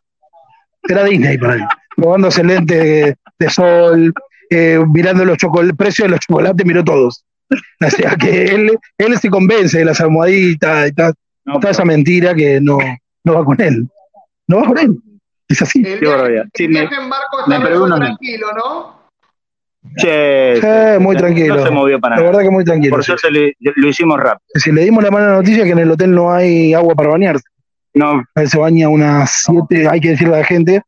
Era Disney para él. Probándose lentes de, de sol, eh, mirando los el precio de los chocolates, miró todos. O sea que él, él se convence de las almohaditas y tal. No, toda esa mentira que no, no va con él. No va con él. Es así. El Qué viaje, barbaridad. Sí, el me- viaje en barco me está mejor preguntan. tranquilo, ¿no? Che, Eh, muy tranquilo. No se movió para La nada. verdad que muy tranquilo. Por suerte lo, lo hicimos rápido. Si le dimos la mala noticia que en el hotel no hay agua para bañarse. No, Él se baña unas siete, hay que decirle a la gente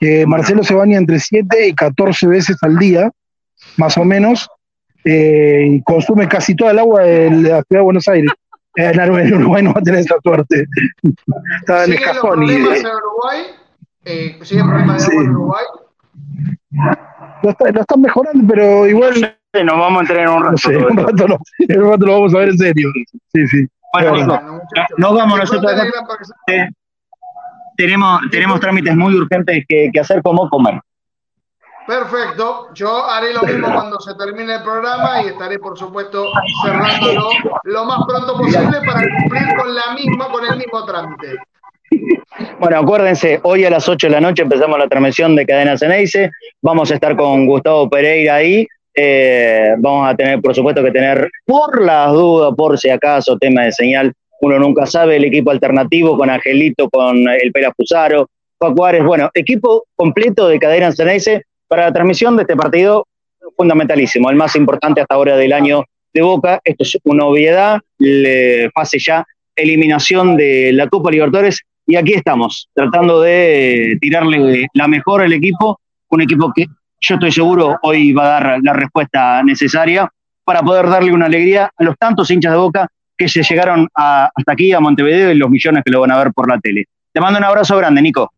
que Marcelo se baña entre 7 y 14 veces al día, más o menos, eh, y consume casi toda el agua de la ciudad de Buenos Aires. En Uruguay no va a tener esa suerte. Está en el ¿Siguen los cajón problemas en Uruguay? Eh, ¿Siguen problemas de agua en Uruguay? lo, está- lo están mejorando, pero igual, nos vamos a entrar en un rato. no sé, un rato, lo, en un rato lo vamos a ver en serio. Sí, sí. Bueno, muchachos. nos vamos nosotros el tenemos, tenemos trámites muy urgentes que, que hacer como comer. Perfecto, yo haré lo mismo cuando se termine el programa y estaré, por supuesto, cerrándolo lo más pronto posible para cumplir con la misma, con el mismo trámite. Bueno, acuérdense, hoy a las 8 de la noche empezamos la transmisión de Cadena Ceneice. Vamos a estar con Gustavo Pereira ahí. Eh, vamos a tener, por supuesto, que tener, por las dudas, por si acaso, tema de señal, uno nunca sabe, el equipo alternativo con Angelito, con el Pera Puzaro, Paco bueno, equipo completo de Cadena Ceneice para la transmisión de este partido fundamentalísimo, el más importante hasta ahora del año de Boca. Esto es una obviedad, le fase ya eliminación de la Copa Libertadores y aquí estamos, tratando de tirarle la mejor al equipo, un equipo que yo estoy seguro hoy va a dar la respuesta necesaria para poder darle una alegría a los tantos hinchas de Boca que se llegaron hasta aquí, a Montevideo, y los millones que lo van a ver por la tele. Te mando un abrazo grande, Nico.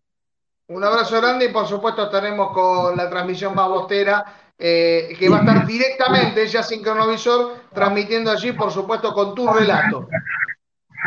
Un abrazo grande y por supuesto estaremos con la transmisión más bostera, eh, que va a estar directamente, ya sin cronovisor, transmitiendo allí, por supuesto, con tu relato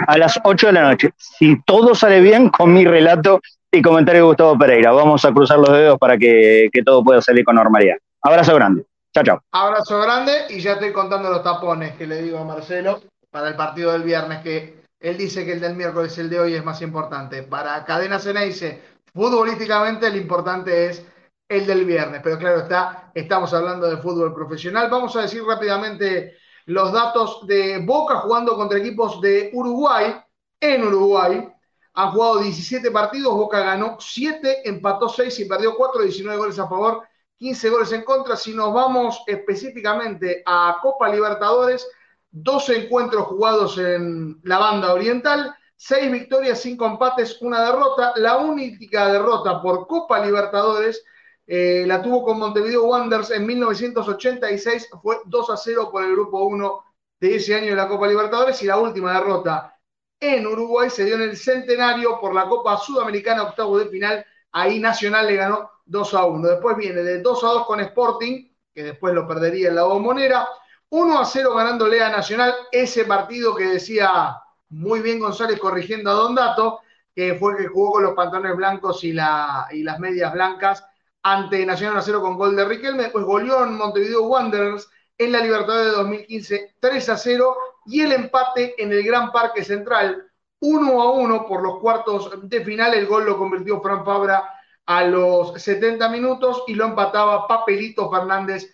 a las 8 de la noche. Si todo sale bien, con mi relato y comentario de Gustavo Pereira. Vamos a cruzar los dedos para que, todo pueda salir con normalidad. Abrazo grande. Chao, chao. Abrazo grande y ya estoy contando los tapones que le digo a Marcelo para el partido del viernes, que él dice que el del miércoles, el de hoy, es más importante. Para Cadena Ceneice, futbolísticamente, lo importante es el del viernes. Pero claro está, estamos hablando de fútbol profesional. Vamos a decir rápidamente los datos de Boca jugando contra equipos de Uruguay, en Uruguay. Han jugado 17 partidos, Boca ganó 7, empató 6 y perdió 4, 19 goles a favor, 15 goles en contra. Si nos vamos específicamente a Copa Libertadores, 12 encuentros jugados en la banda oriental, 6 victorias, 5 empates, una derrota. La única derrota por Copa Libertadores eh, la tuvo con Montevideo Wanderers en 1986, fue 2 a 0 por el grupo 1 de ese año de la Copa Libertadores y la última derrota en Uruguay se dio en el centenario por la Copa Sudamericana, octavo de final. Ahí Nacional le ganó 2 a 1. Después viene de 2 a 2 con Sporting, que después lo perdería en la bombonera. 1 a 0 ganándole a Nacional, ese partido que decía muy bien González corrigiendo a Don Dato, que fue que jugó con los pantalones blancos y, la, y las medias blancas ante Nacional Acero con gol de Riquelme, pues goleó en Montevideo Wanderers en la Libertadores de 2015 3 a 0 y el empate en el Gran Parque Central 1 a 1 por los cuartos de final. El gol lo convirtió Fran Fabra a los 70 minutos y lo empataba Papelito Fernández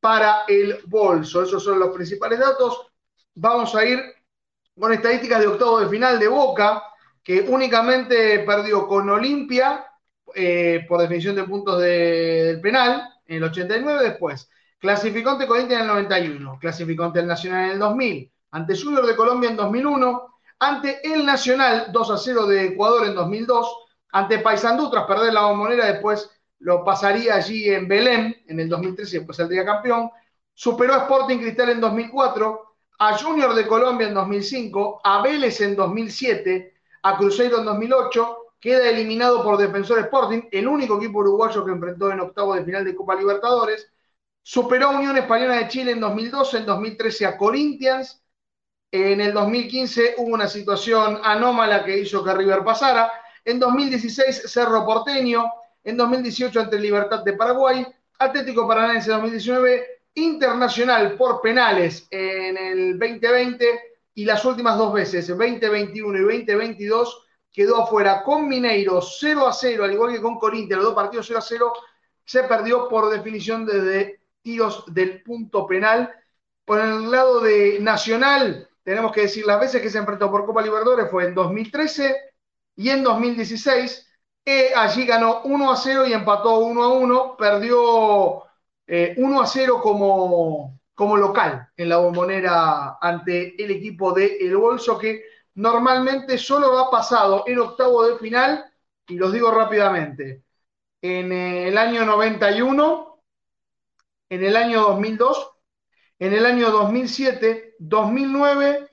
para el bolso. Esos son los principales datos. Vamos a ir con estadísticas de octavo de final de Boca, que únicamente perdió con Olimpia eh, por definición de puntos del penal en el 89 después. Clasificó ante Corinthians en el 91, clasificó ante el Nacional en el 2000, ante Junior de Colombia en 2001, ante el Nacional 2 a 0 de Ecuador en 2002, ante Paysandú tras perder la bombonera, después lo pasaría allí en Belén en el 2013 y después saldría campeón. Superó a Sporting Cristal en 2004, a Junior de Colombia en 2005, a Vélez en 2007, a Cruzeiro en 2008 queda eliminado por Defensor Sporting, el único equipo uruguayo que enfrentó en octavo de final de Copa Libertadores. Superó a Unión Española de Chile en 2012, en 2013 a Corinthians. En el 2015 hubo una situación anómala que hizo que River pasara. En 2016 Cerro Porteño. En 2018 ante Libertad de Paraguay. Atlético Paranaense 2019. Internacional por penales en el 2020 y las últimas dos veces, 2021 y 2022, quedó afuera con Mineiro 0 a 0, al igual que con Corinthians, los dos partidos 0 a 0, se perdió por definición desde tiros del punto penal. Por el lado de Nacional, tenemos que decir las veces que se enfrentó por Copa Libertadores fue en 2013 y en 2016. Eh, allí ganó 1 a 0 y empató 1 a 1, perdió 1 eh, a 0 como, como local en la bombonera ante el equipo de El Bolso que normalmente solo ha pasado en octavo de final, y los digo rápidamente, en el año 91, en el año 2002, en el año 2007, 2009,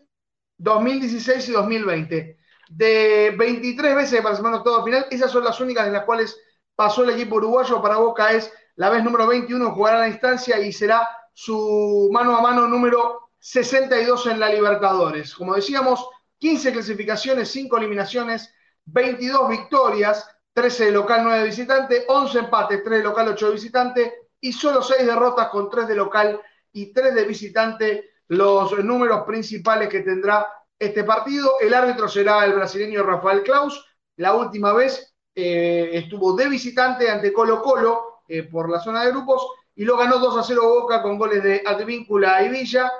2016 y 2020. De 23 veces que participó en octavo de final, esas son las únicas en las cuales pasó el equipo uruguayo. Para Boca es la vez número 21, jugará la instancia y será su mano a mano número 62 en la Libertadores. Como decíamos, 15 clasificaciones, 5 eliminaciones, 22 victorias, 13 de local, 9 de visitante, 11 empates, 3 de local, 8 de visitante, y solo seis derrotas con tres de local y tres de visitante, los números principales que tendrá este partido. El árbitro será el brasileño Rafael Klaus. La última vez eh, estuvo de visitante ante Colo Colo eh, por la zona de grupos y lo ganó 2 a 0 Boca con goles de Advíncula y Villa.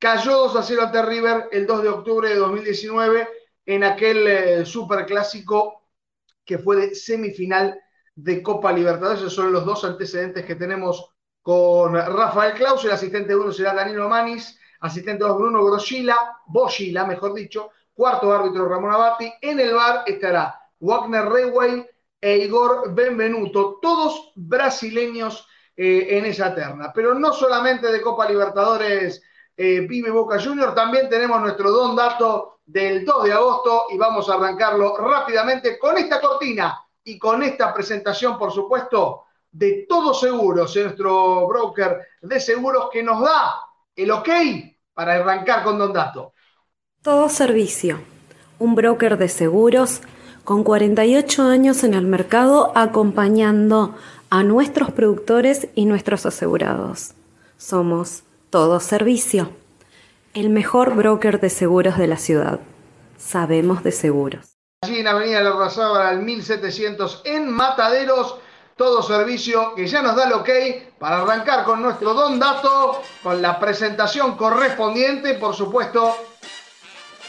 Cayó 2 a 0 ante River el 2 de octubre de 2019 en aquel eh, superclásico que fue de semifinal de Copa Libertadores. Esos son los dos antecedentes que tenemos con Rafael Claus. El asistente 1 será Danilo Manis, asistente 2 Bruno Grosila, Boschila, mejor dicho, cuarto árbitro Ramón Abati. En el bar estará Wagner Reway e Igor Benvenuto, todos brasileños eh, en esa terna. Pero no solamente de Copa Libertadores eh, Boca Junior, también tenemos nuestro don dato del 2 de agosto y vamos a arrancarlo rápidamente con esta cortina y con esta presentación, por supuesto, de Todos Seguros, nuestro broker de seguros que nos da el ok para arrancar con Don Dato. Todo Servicio, un broker de seguros con 48 años en el mercado acompañando a nuestros productores y nuestros asegurados. Somos Todo Servicio, el mejor broker de seguros de la ciudad. Sabemos de seguros. Allí en Avenida La al 1700 en Mataderos, todo servicio que ya nos da el ok para arrancar con nuestro Don Dato, con la presentación correspondiente, por supuesto,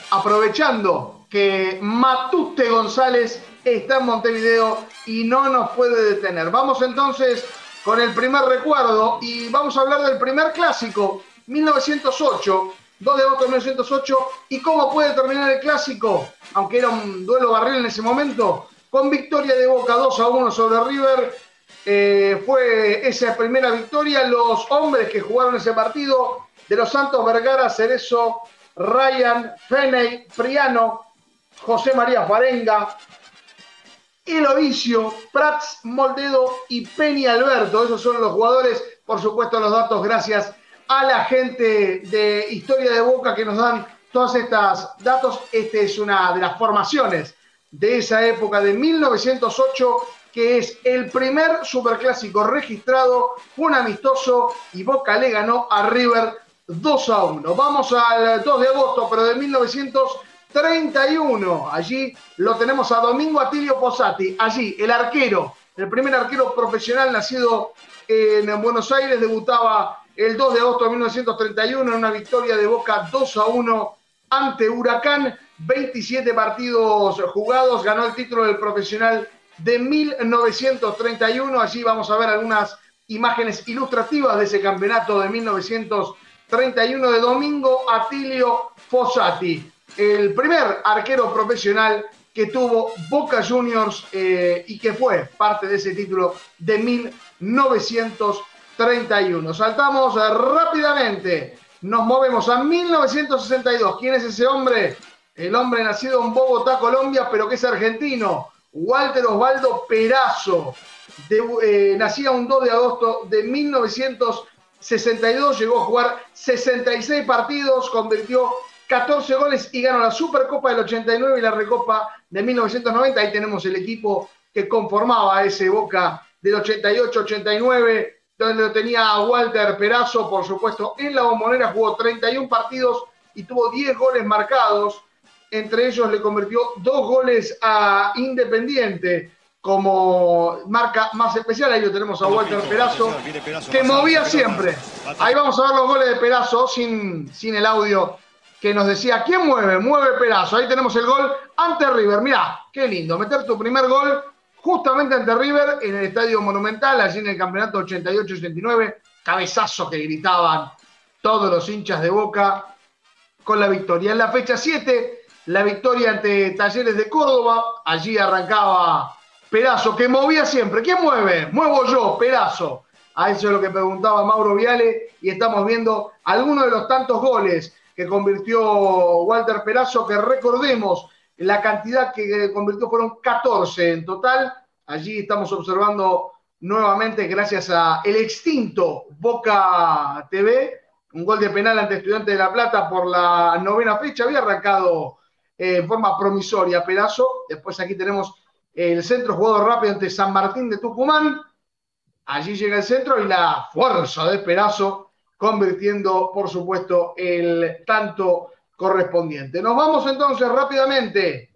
aprovechando que Matute González está en Montevideo y no nos puede detener. Vamos entonces con el primer recuerdo y vamos a hablar del primer clásico, 1908, 2 de agosto de 1908. ¿Y cómo puede terminar el clásico? Aunque era un duelo barril en ese momento, con victoria de Boca 2 a 1 sobre River. Eh, fue esa primera victoria. Los hombres que jugaron ese partido, de los Santos Vergara, Cerezo, Ryan, Feney, Priano, José María Farenga, Elovicio, Prats, Moldedo y Penny Alberto. Esos son los jugadores, por supuesto, los datos gracias a la gente de Historia de Boca que nos dan todos estos datos. Este es una de las formaciones de esa época de 1908, que es el primer superclásico registrado, un amistoso y Boca le ganó a River 2 a 1. Vamos al 2 de agosto, pero de 1908. 31. Allí lo tenemos a Domingo Atilio Posati. Allí, el arquero, el primer arquero profesional nacido en Buenos Aires, debutaba el 2 de agosto de 1931 en una victoria de Boca 2 a 1 ante Huracán. 27 partidos jugados, ganó el título del profesional de 1931. Allí vamos a ver algunas imágenes ilustrativas de ese campeonato de 1931 de Domingo Atilio Fossati el primer arquero profesional que tuvo Boca Juniors eh, y que fue parte de ese título de 1931. Saltamos rápidamente, nos movemos a 1962. ¿Quién es ese hombre? El hombre nacido en Bogotá, Colombia, pero que es argentino. Walter Osvaldo Perazo. Eh, nacía un 2 de agosto de 1962, llegó a jugar 66 partidos, convirtió 14 goles y ganó la Supercopa del 89 y la Recopa de 1990. Ahí tenemos el equipo que conformaba ese Boca del 88-89, donde lo tenía Walter Perazo, por supuesto, en la bombonera jugó 31 partidos y tuvo 10 goles marcados. Entre ellos le convirtió dos goles a Independiente como marca más especial. Ahí lo tenemos a Walter Perazo, que movía siempre. Ahí vamos a ver los goles de Perazo sin, sin el audio que nos decía, ¿quién mueve? Mueve Perazo. Ahí tenemos el gol ante River. Mirá, qué lindo, meter tu primer gol justamente ante River en el Estadio Monumental, allí en el campeonato 88-89. Cabezazo que gritaban todos los hinchas de Boca con la victoria. En la fecha 7, la victoria ante Talleres de Córdoba. Allí arrancaba Perazo, que movía siempre. ¿Quién mueve? Muevo yo, Perazo. A eso es lo que preguntaba Mauro Viale y estamos viendo algunos de los tantos goles que convirtió Walter Perazo, que recordemos, la cantidad que convirtió fueron 14 en total. Allí estamos observando nuevamente, gracias a el extinto Boca TV, un gol de penal ante Estudiantes de La Plata por la novena fecha. Había arrancado eh, en forma promisoria Perazo. Después aquí tenemos el centro jugado rápido ante San Martín de Tucumán. Allí llega el centro y la fuerza de Perazo convirtiendo, por supuesto, el tanto correspondiente. Nos vamos entonces rápidamente.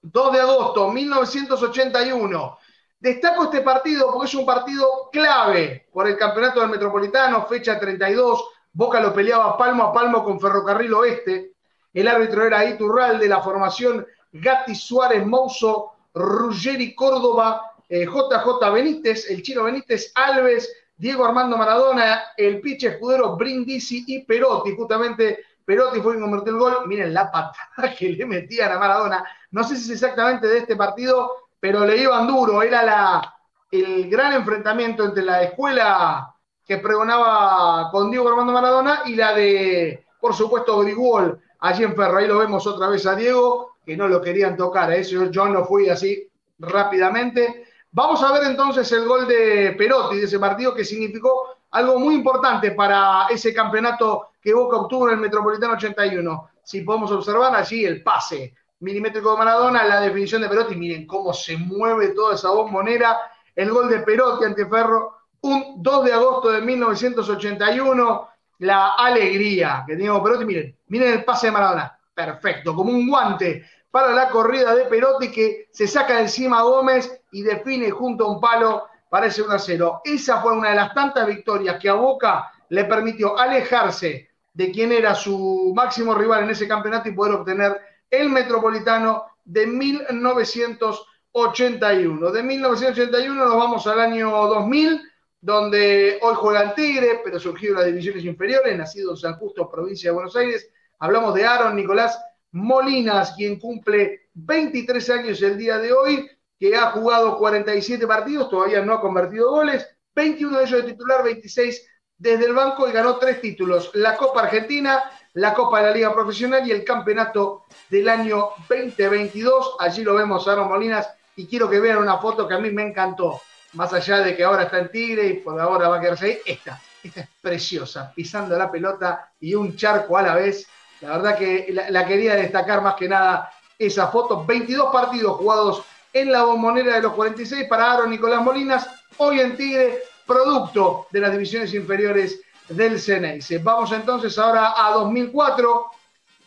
2 de agosto, 1981. Destaco este partido porque es un partido clave por el campeonato del Metropolitano, fecha 32. Boca lo peleaba palmo a palmo con Ferrocarril Oeste. El árbitro era Iturral de la formación Gatti Suárez Mouso, Ruggeri Córdoba, JJ eh, Benítez, el chino Benítez, Alves, Diego Armando Maradona, el pitch escudero Brindisi y Perotti. Justamente Perotti fue quien convirtió el gol. Miren la patada que le metían a Maradona. No sé si es exactamente de este partido, pero le iban duro. Era la, el gran enfrentamiento entre la escuela que pregonaba con Diego Armando Maradona y la de, por supuesto, Grigol allí en Ferro. Ahí lo vemos otra vez a Diego, que no lo querían tocar. Eso yo no fui así rápidamente. Vamos a ver entonces el gol de Perotti de ese partido que significó algo muy importante para ese campeonato que Boca obtuvo en el Metropolitano 81. Si podemos observar allí el pase milimétrico de Maradona, la definición de Perotti, miren cómo se mueve toda esa bombonera, el gol de Perotti ante Ferro, un 2 de agosto de 1981, la alegría que tenía Perotti, miren, miren el pase de Maradona, perfecto, como un guante para la corrida de Perotti que se saca de encima a Gómez y define junto a un palo para ese 1 a 0. Esa fue una de las tantas victorias que a Boca le permitió alejarse de quien era su máximo rival en ese campeonato y poder obtener el Metropolitano de 1981. De 1981 nos vamos al año 2000, donde hoy juega el Tigre, pero surgió las divisiones inferiores, nacido en San Justo, provincia de Buenos Aires. Hablamos de Aaron Nicolás Molinas, quien cumple 23 años el día de hoy, que ha jugado 47 partidos, todavía no ha convertido goles, 21 de ellos de titular, 26 desde el banco y ganó tres títulos, la Copa Argentina, la Copa de la Liga Profesional y el Campeonato del año 2022. Allí lo vemos Aaron Molinas y quiero que vean una foto que a mí me encantó, más allá de que ahora está en Tigre y por ahora va a quedarse ahí, esta, esta es preciosa, pisando la pelota y un charco a la vez. La verdad que la, quería destacar más que nada esa foto. 22 partidos jugados en la bombonera de los 46 para Aaron Nicolás Molinas, hoy en Tigre, producto de las divisiones inferiores del Ceneice. Vamos entonces ahora a 2004.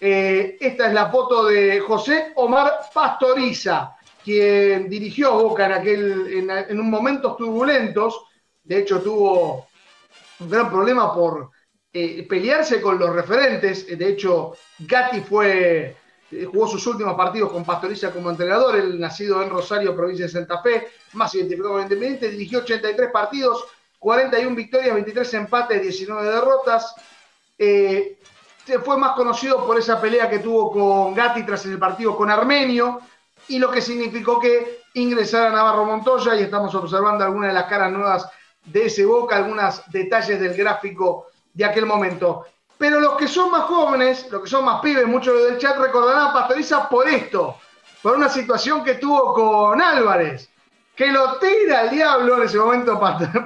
Eh, esta es la foto de José Omar Pastoriza, quien dirigió Boca en, aquel, en, un momentos turbulentos. De hecho, tuvo un gran problema por eh, pelearse con los referentes. De hecho, Gatti fue, jugó sus últimos partidos con Pastoriza como entrenador. Él, nacido en Rosario, provincia de Santa Fe, más identificado con Independiente, dirigió 83 partidos, 41 victorias, 23 empates, 19 derrotas. Eh, fue más conocido por esa pelea que tuvo con Gatti tras el partido con Armenio y lo que significó que ingresara Navarro Montoya y estamos observando algunas de las caras nuevas de ese Boca, algunos detalles del gráfico de aquel momento. Pero los que son más jóvenes, los que son más pibes, muchos del chat recordarán a Pastoriza por esto, por una situación que tuvo con Álvarez, que lo tira al diablo en ese momento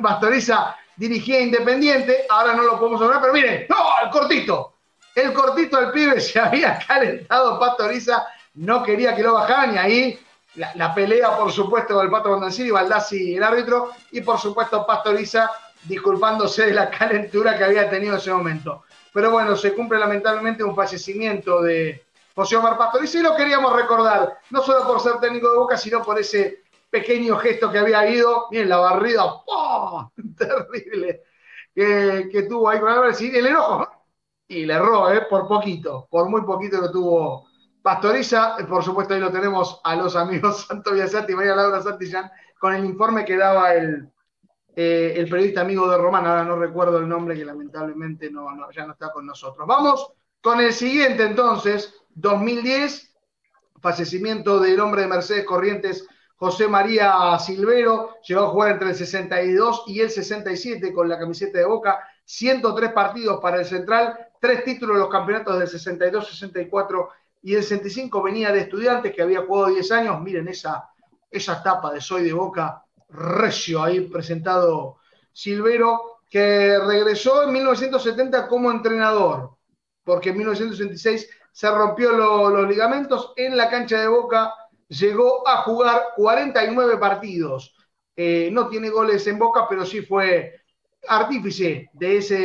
Pastoriza dirigía Independiente, ahora no lo podemos hablar, pero miren, no, el cortito, el cortito al pibe se había calentado Pastoriza, no quería que lo bajaran y ahí la, pelea, por supuesto, del Pato Bondancini, Baldassi, el árbitro, y por supuesto Pastoriza disculpándose de la calentura que había tenido en ese momento. Pero bueno, se cumple lamentablemente un fallecimiento de José Omar Pastoriza y lo queríamos recordar, no solo por ser técnico de Boca, sino por ese pequeño gesto que había ido, miren la barrida, terrible, que, tuvo ahí con Álvarez. Y el enojo, y le erró, ¿eh? por poquito, por muy poquito lo tuvo Pastoriza, por supuesto ahí lo tenemos a los amigos Santo Biasati y María Laura Santillán con el informe que daba el, eh, el periodista amigo de Román, ahora no recuerdo el nombre que lamentablemente no, ya no está con nosotros. Vamos con el siguiente entonces, 2010, fallecimiento del hombre de Mercedes Corrientes, José María Silvero, llegó a jugar entre el 62 y el 67 con la camiseta de Boca, 103 partidos para el Central, tres títulos en los campeonatos del 62, 64 y el 65 venía de estudiantes que había jugado 10 años, miren esa, esa etapa de Soy de Boca, recio ahí presentado Silvero, que regresó en 1970 como entrenador, porque en 1966 se rompió los ligamentos en la cancha de Boca, llegó a jugar 49 partidos, eh, no tiene goles en Boca, pero sí fue artífice de ese,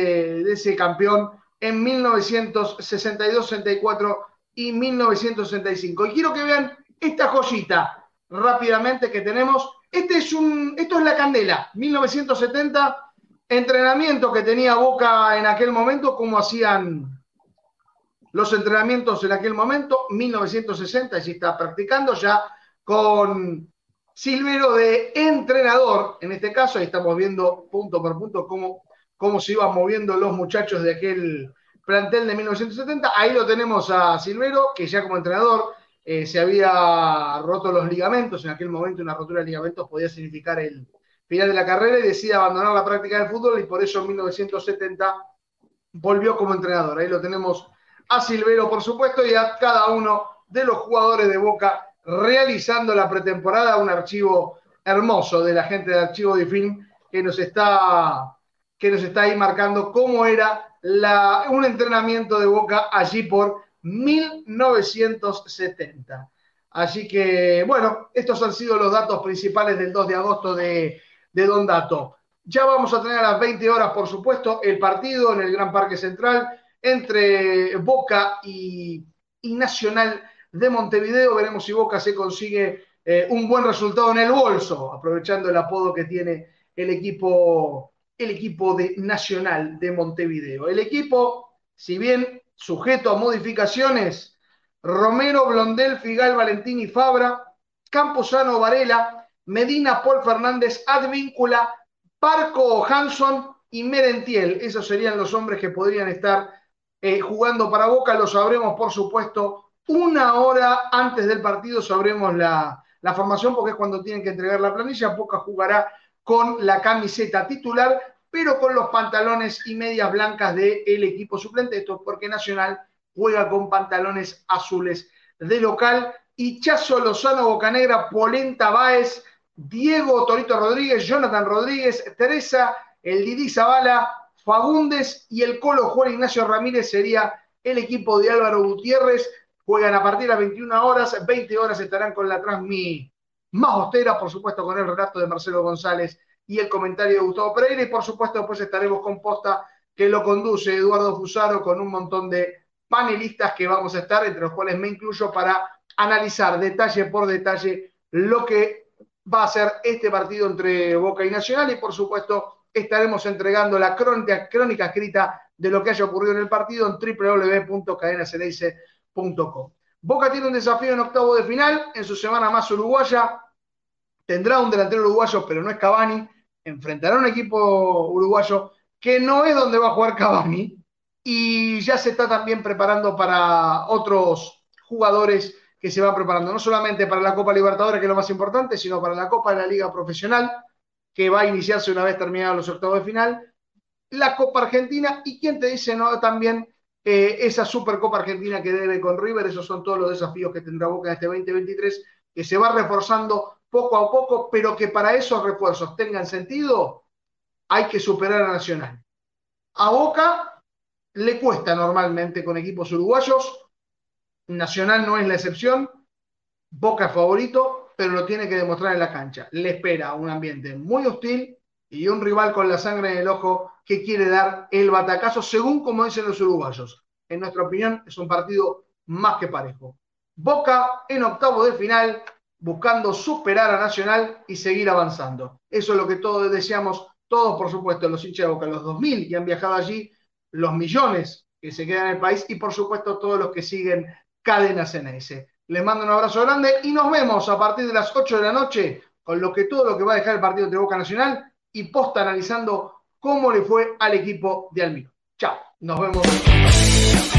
de ese campeón en 1962, 64 y 1965. Y quiero que vean esta joyita rápidamente que tenemos. Este es un, esto es la candela, 1970, entrenamiento que tenía Boca en aquel momento, como hacían los entrenamientos en aquel momento, 1960, y se está practicando ya con Silvero de entrenador, en este caso, ahí estamos viendo punto por punto cómo, cómo se iban moviendo los muchachos de aquel plantel de 1970. Ahí lo tenemos a Silvero, que ya como entrenador eh, se había roto los ligamentos, en aquel momento una rotura de ligamentos podía significar el final de la carrera y decide abandonar la práctica del fútbol y por eso en 1970 volvió como entrenador. Ahí lo tenemos a Silvero, por supuesto, y a cada uno de los jugadores de Boca realizando la pretemporada, un archivo hermoso de la gente de Archivo de Film que nos está, que nos está ahí marcando cómo era un entrenamiento de Boca allí por 1970. Así que, bueno, estos han sido los datos principales del 2 de agosto de, de Don Dato. Ya vamos a tener a las 20 horas, por supuesto, el partido en el Gran Parque Central entre Boca y, y Nacional de Montevideo. Veremos si Boca se consigue eh, un buen resultado en el bolso, aprovechando el apodo que tiene el equipo, el equipo de Nacional de Montevideo. El equipo, si bien sujeto a modificaciones, Romero, Blondel, Figal, Valentín y Fabra, Camposano, Varela, Medina, Paul Fernández, Advíncula, Parco, Hanson y Merentiel. Esos serían los hombres que podrían estar eh, jugando para Boca. Lo sabremos, por supuesto, una hora antes del partido sabremos la, formación porque es cuando tienen que entregar la planilla. Boca jugará con la camiseta titular, pero con los pantalones y medias blancas del equipo suplente. Esto es porque Nacional juega con pantalones azules de local. Y Lozano Bocanegra, Polenta Báez, Diego Torito Rodríguez, Jonathan Rodríguez, Teresa, el Didi Zavala, Fagundes y el Colo Juan Ignacio Ramírez sería el equipo de Álvaro Gutiérrez. Juegan a partir de las 21 horas, 20 horas estarán con la transmi más austera, por supuesto con el relato de Marcelo González y el comentario de Gustavo Pereira, y por supuesto después estaremos con posta que lo conduce Eduardo Fusaro con un montón de panelistas que vamos a estar, entre los cuales me incluyo para analizar detalle por detalle lo que va a ser este partido entre Boca y Nacional y por supuesto estaremos entregando la crónica, crónica escrita de lo que haya ocurrido en el partido en www.cadenaceneice.com Boca tiene un desafío en octavo de final, en su semana más uruguaya. Tendrá un delantero uruguayo, pero no es Cavani. Enfrentará a un equipo uruguayo que no es donde va a jugar Cavani. Y ya se está también preparando para otros jugadores que se van preparando, no solamente para la Copa Libertadores, que es lo más importante, sino para la Copa de la Liga Profesional, que va a iniciarse una vez terminados los octavos de final, la Copa Argentina y quien te dice no también eh, esa Supercopa Argentina que debe con River, esos son todos los desafíos que tendrá Boca en este 2023, que se va reforzando poco a poco, pero que para esos refuerzos tengan sentido, hay que superar a Nacional. A Boca le cuesta normalmente con equipos uruguayos, Nacional no es la excepción, Boca es favorito, pero lo tiene que demostrar en la cancha. Le espera un ambiente muy hostil y un rival con la sangre en el ojo que quiere dar el batacazo, según como dicen los uruguayos. En nuestra opinión, es un partido más que parejo. Boca en octavo de final, buscando superar a Nacional y seguir avanzando. Eso es lo que todos deseamos, todos por supuesto, los hinchas de Boca, los 2.000 que han viajado allí, los millones que se quedan en el país y por supuesto todos los que siguen Cadena CNS. Les mando un abrazo grande y nos vemos a partir de las 8 de la noche con lo que todo lo que va a dejar el partido entre Boca Nacional y posta analizando cómo le fue al equipo de Almiro. Chao, nos vemos.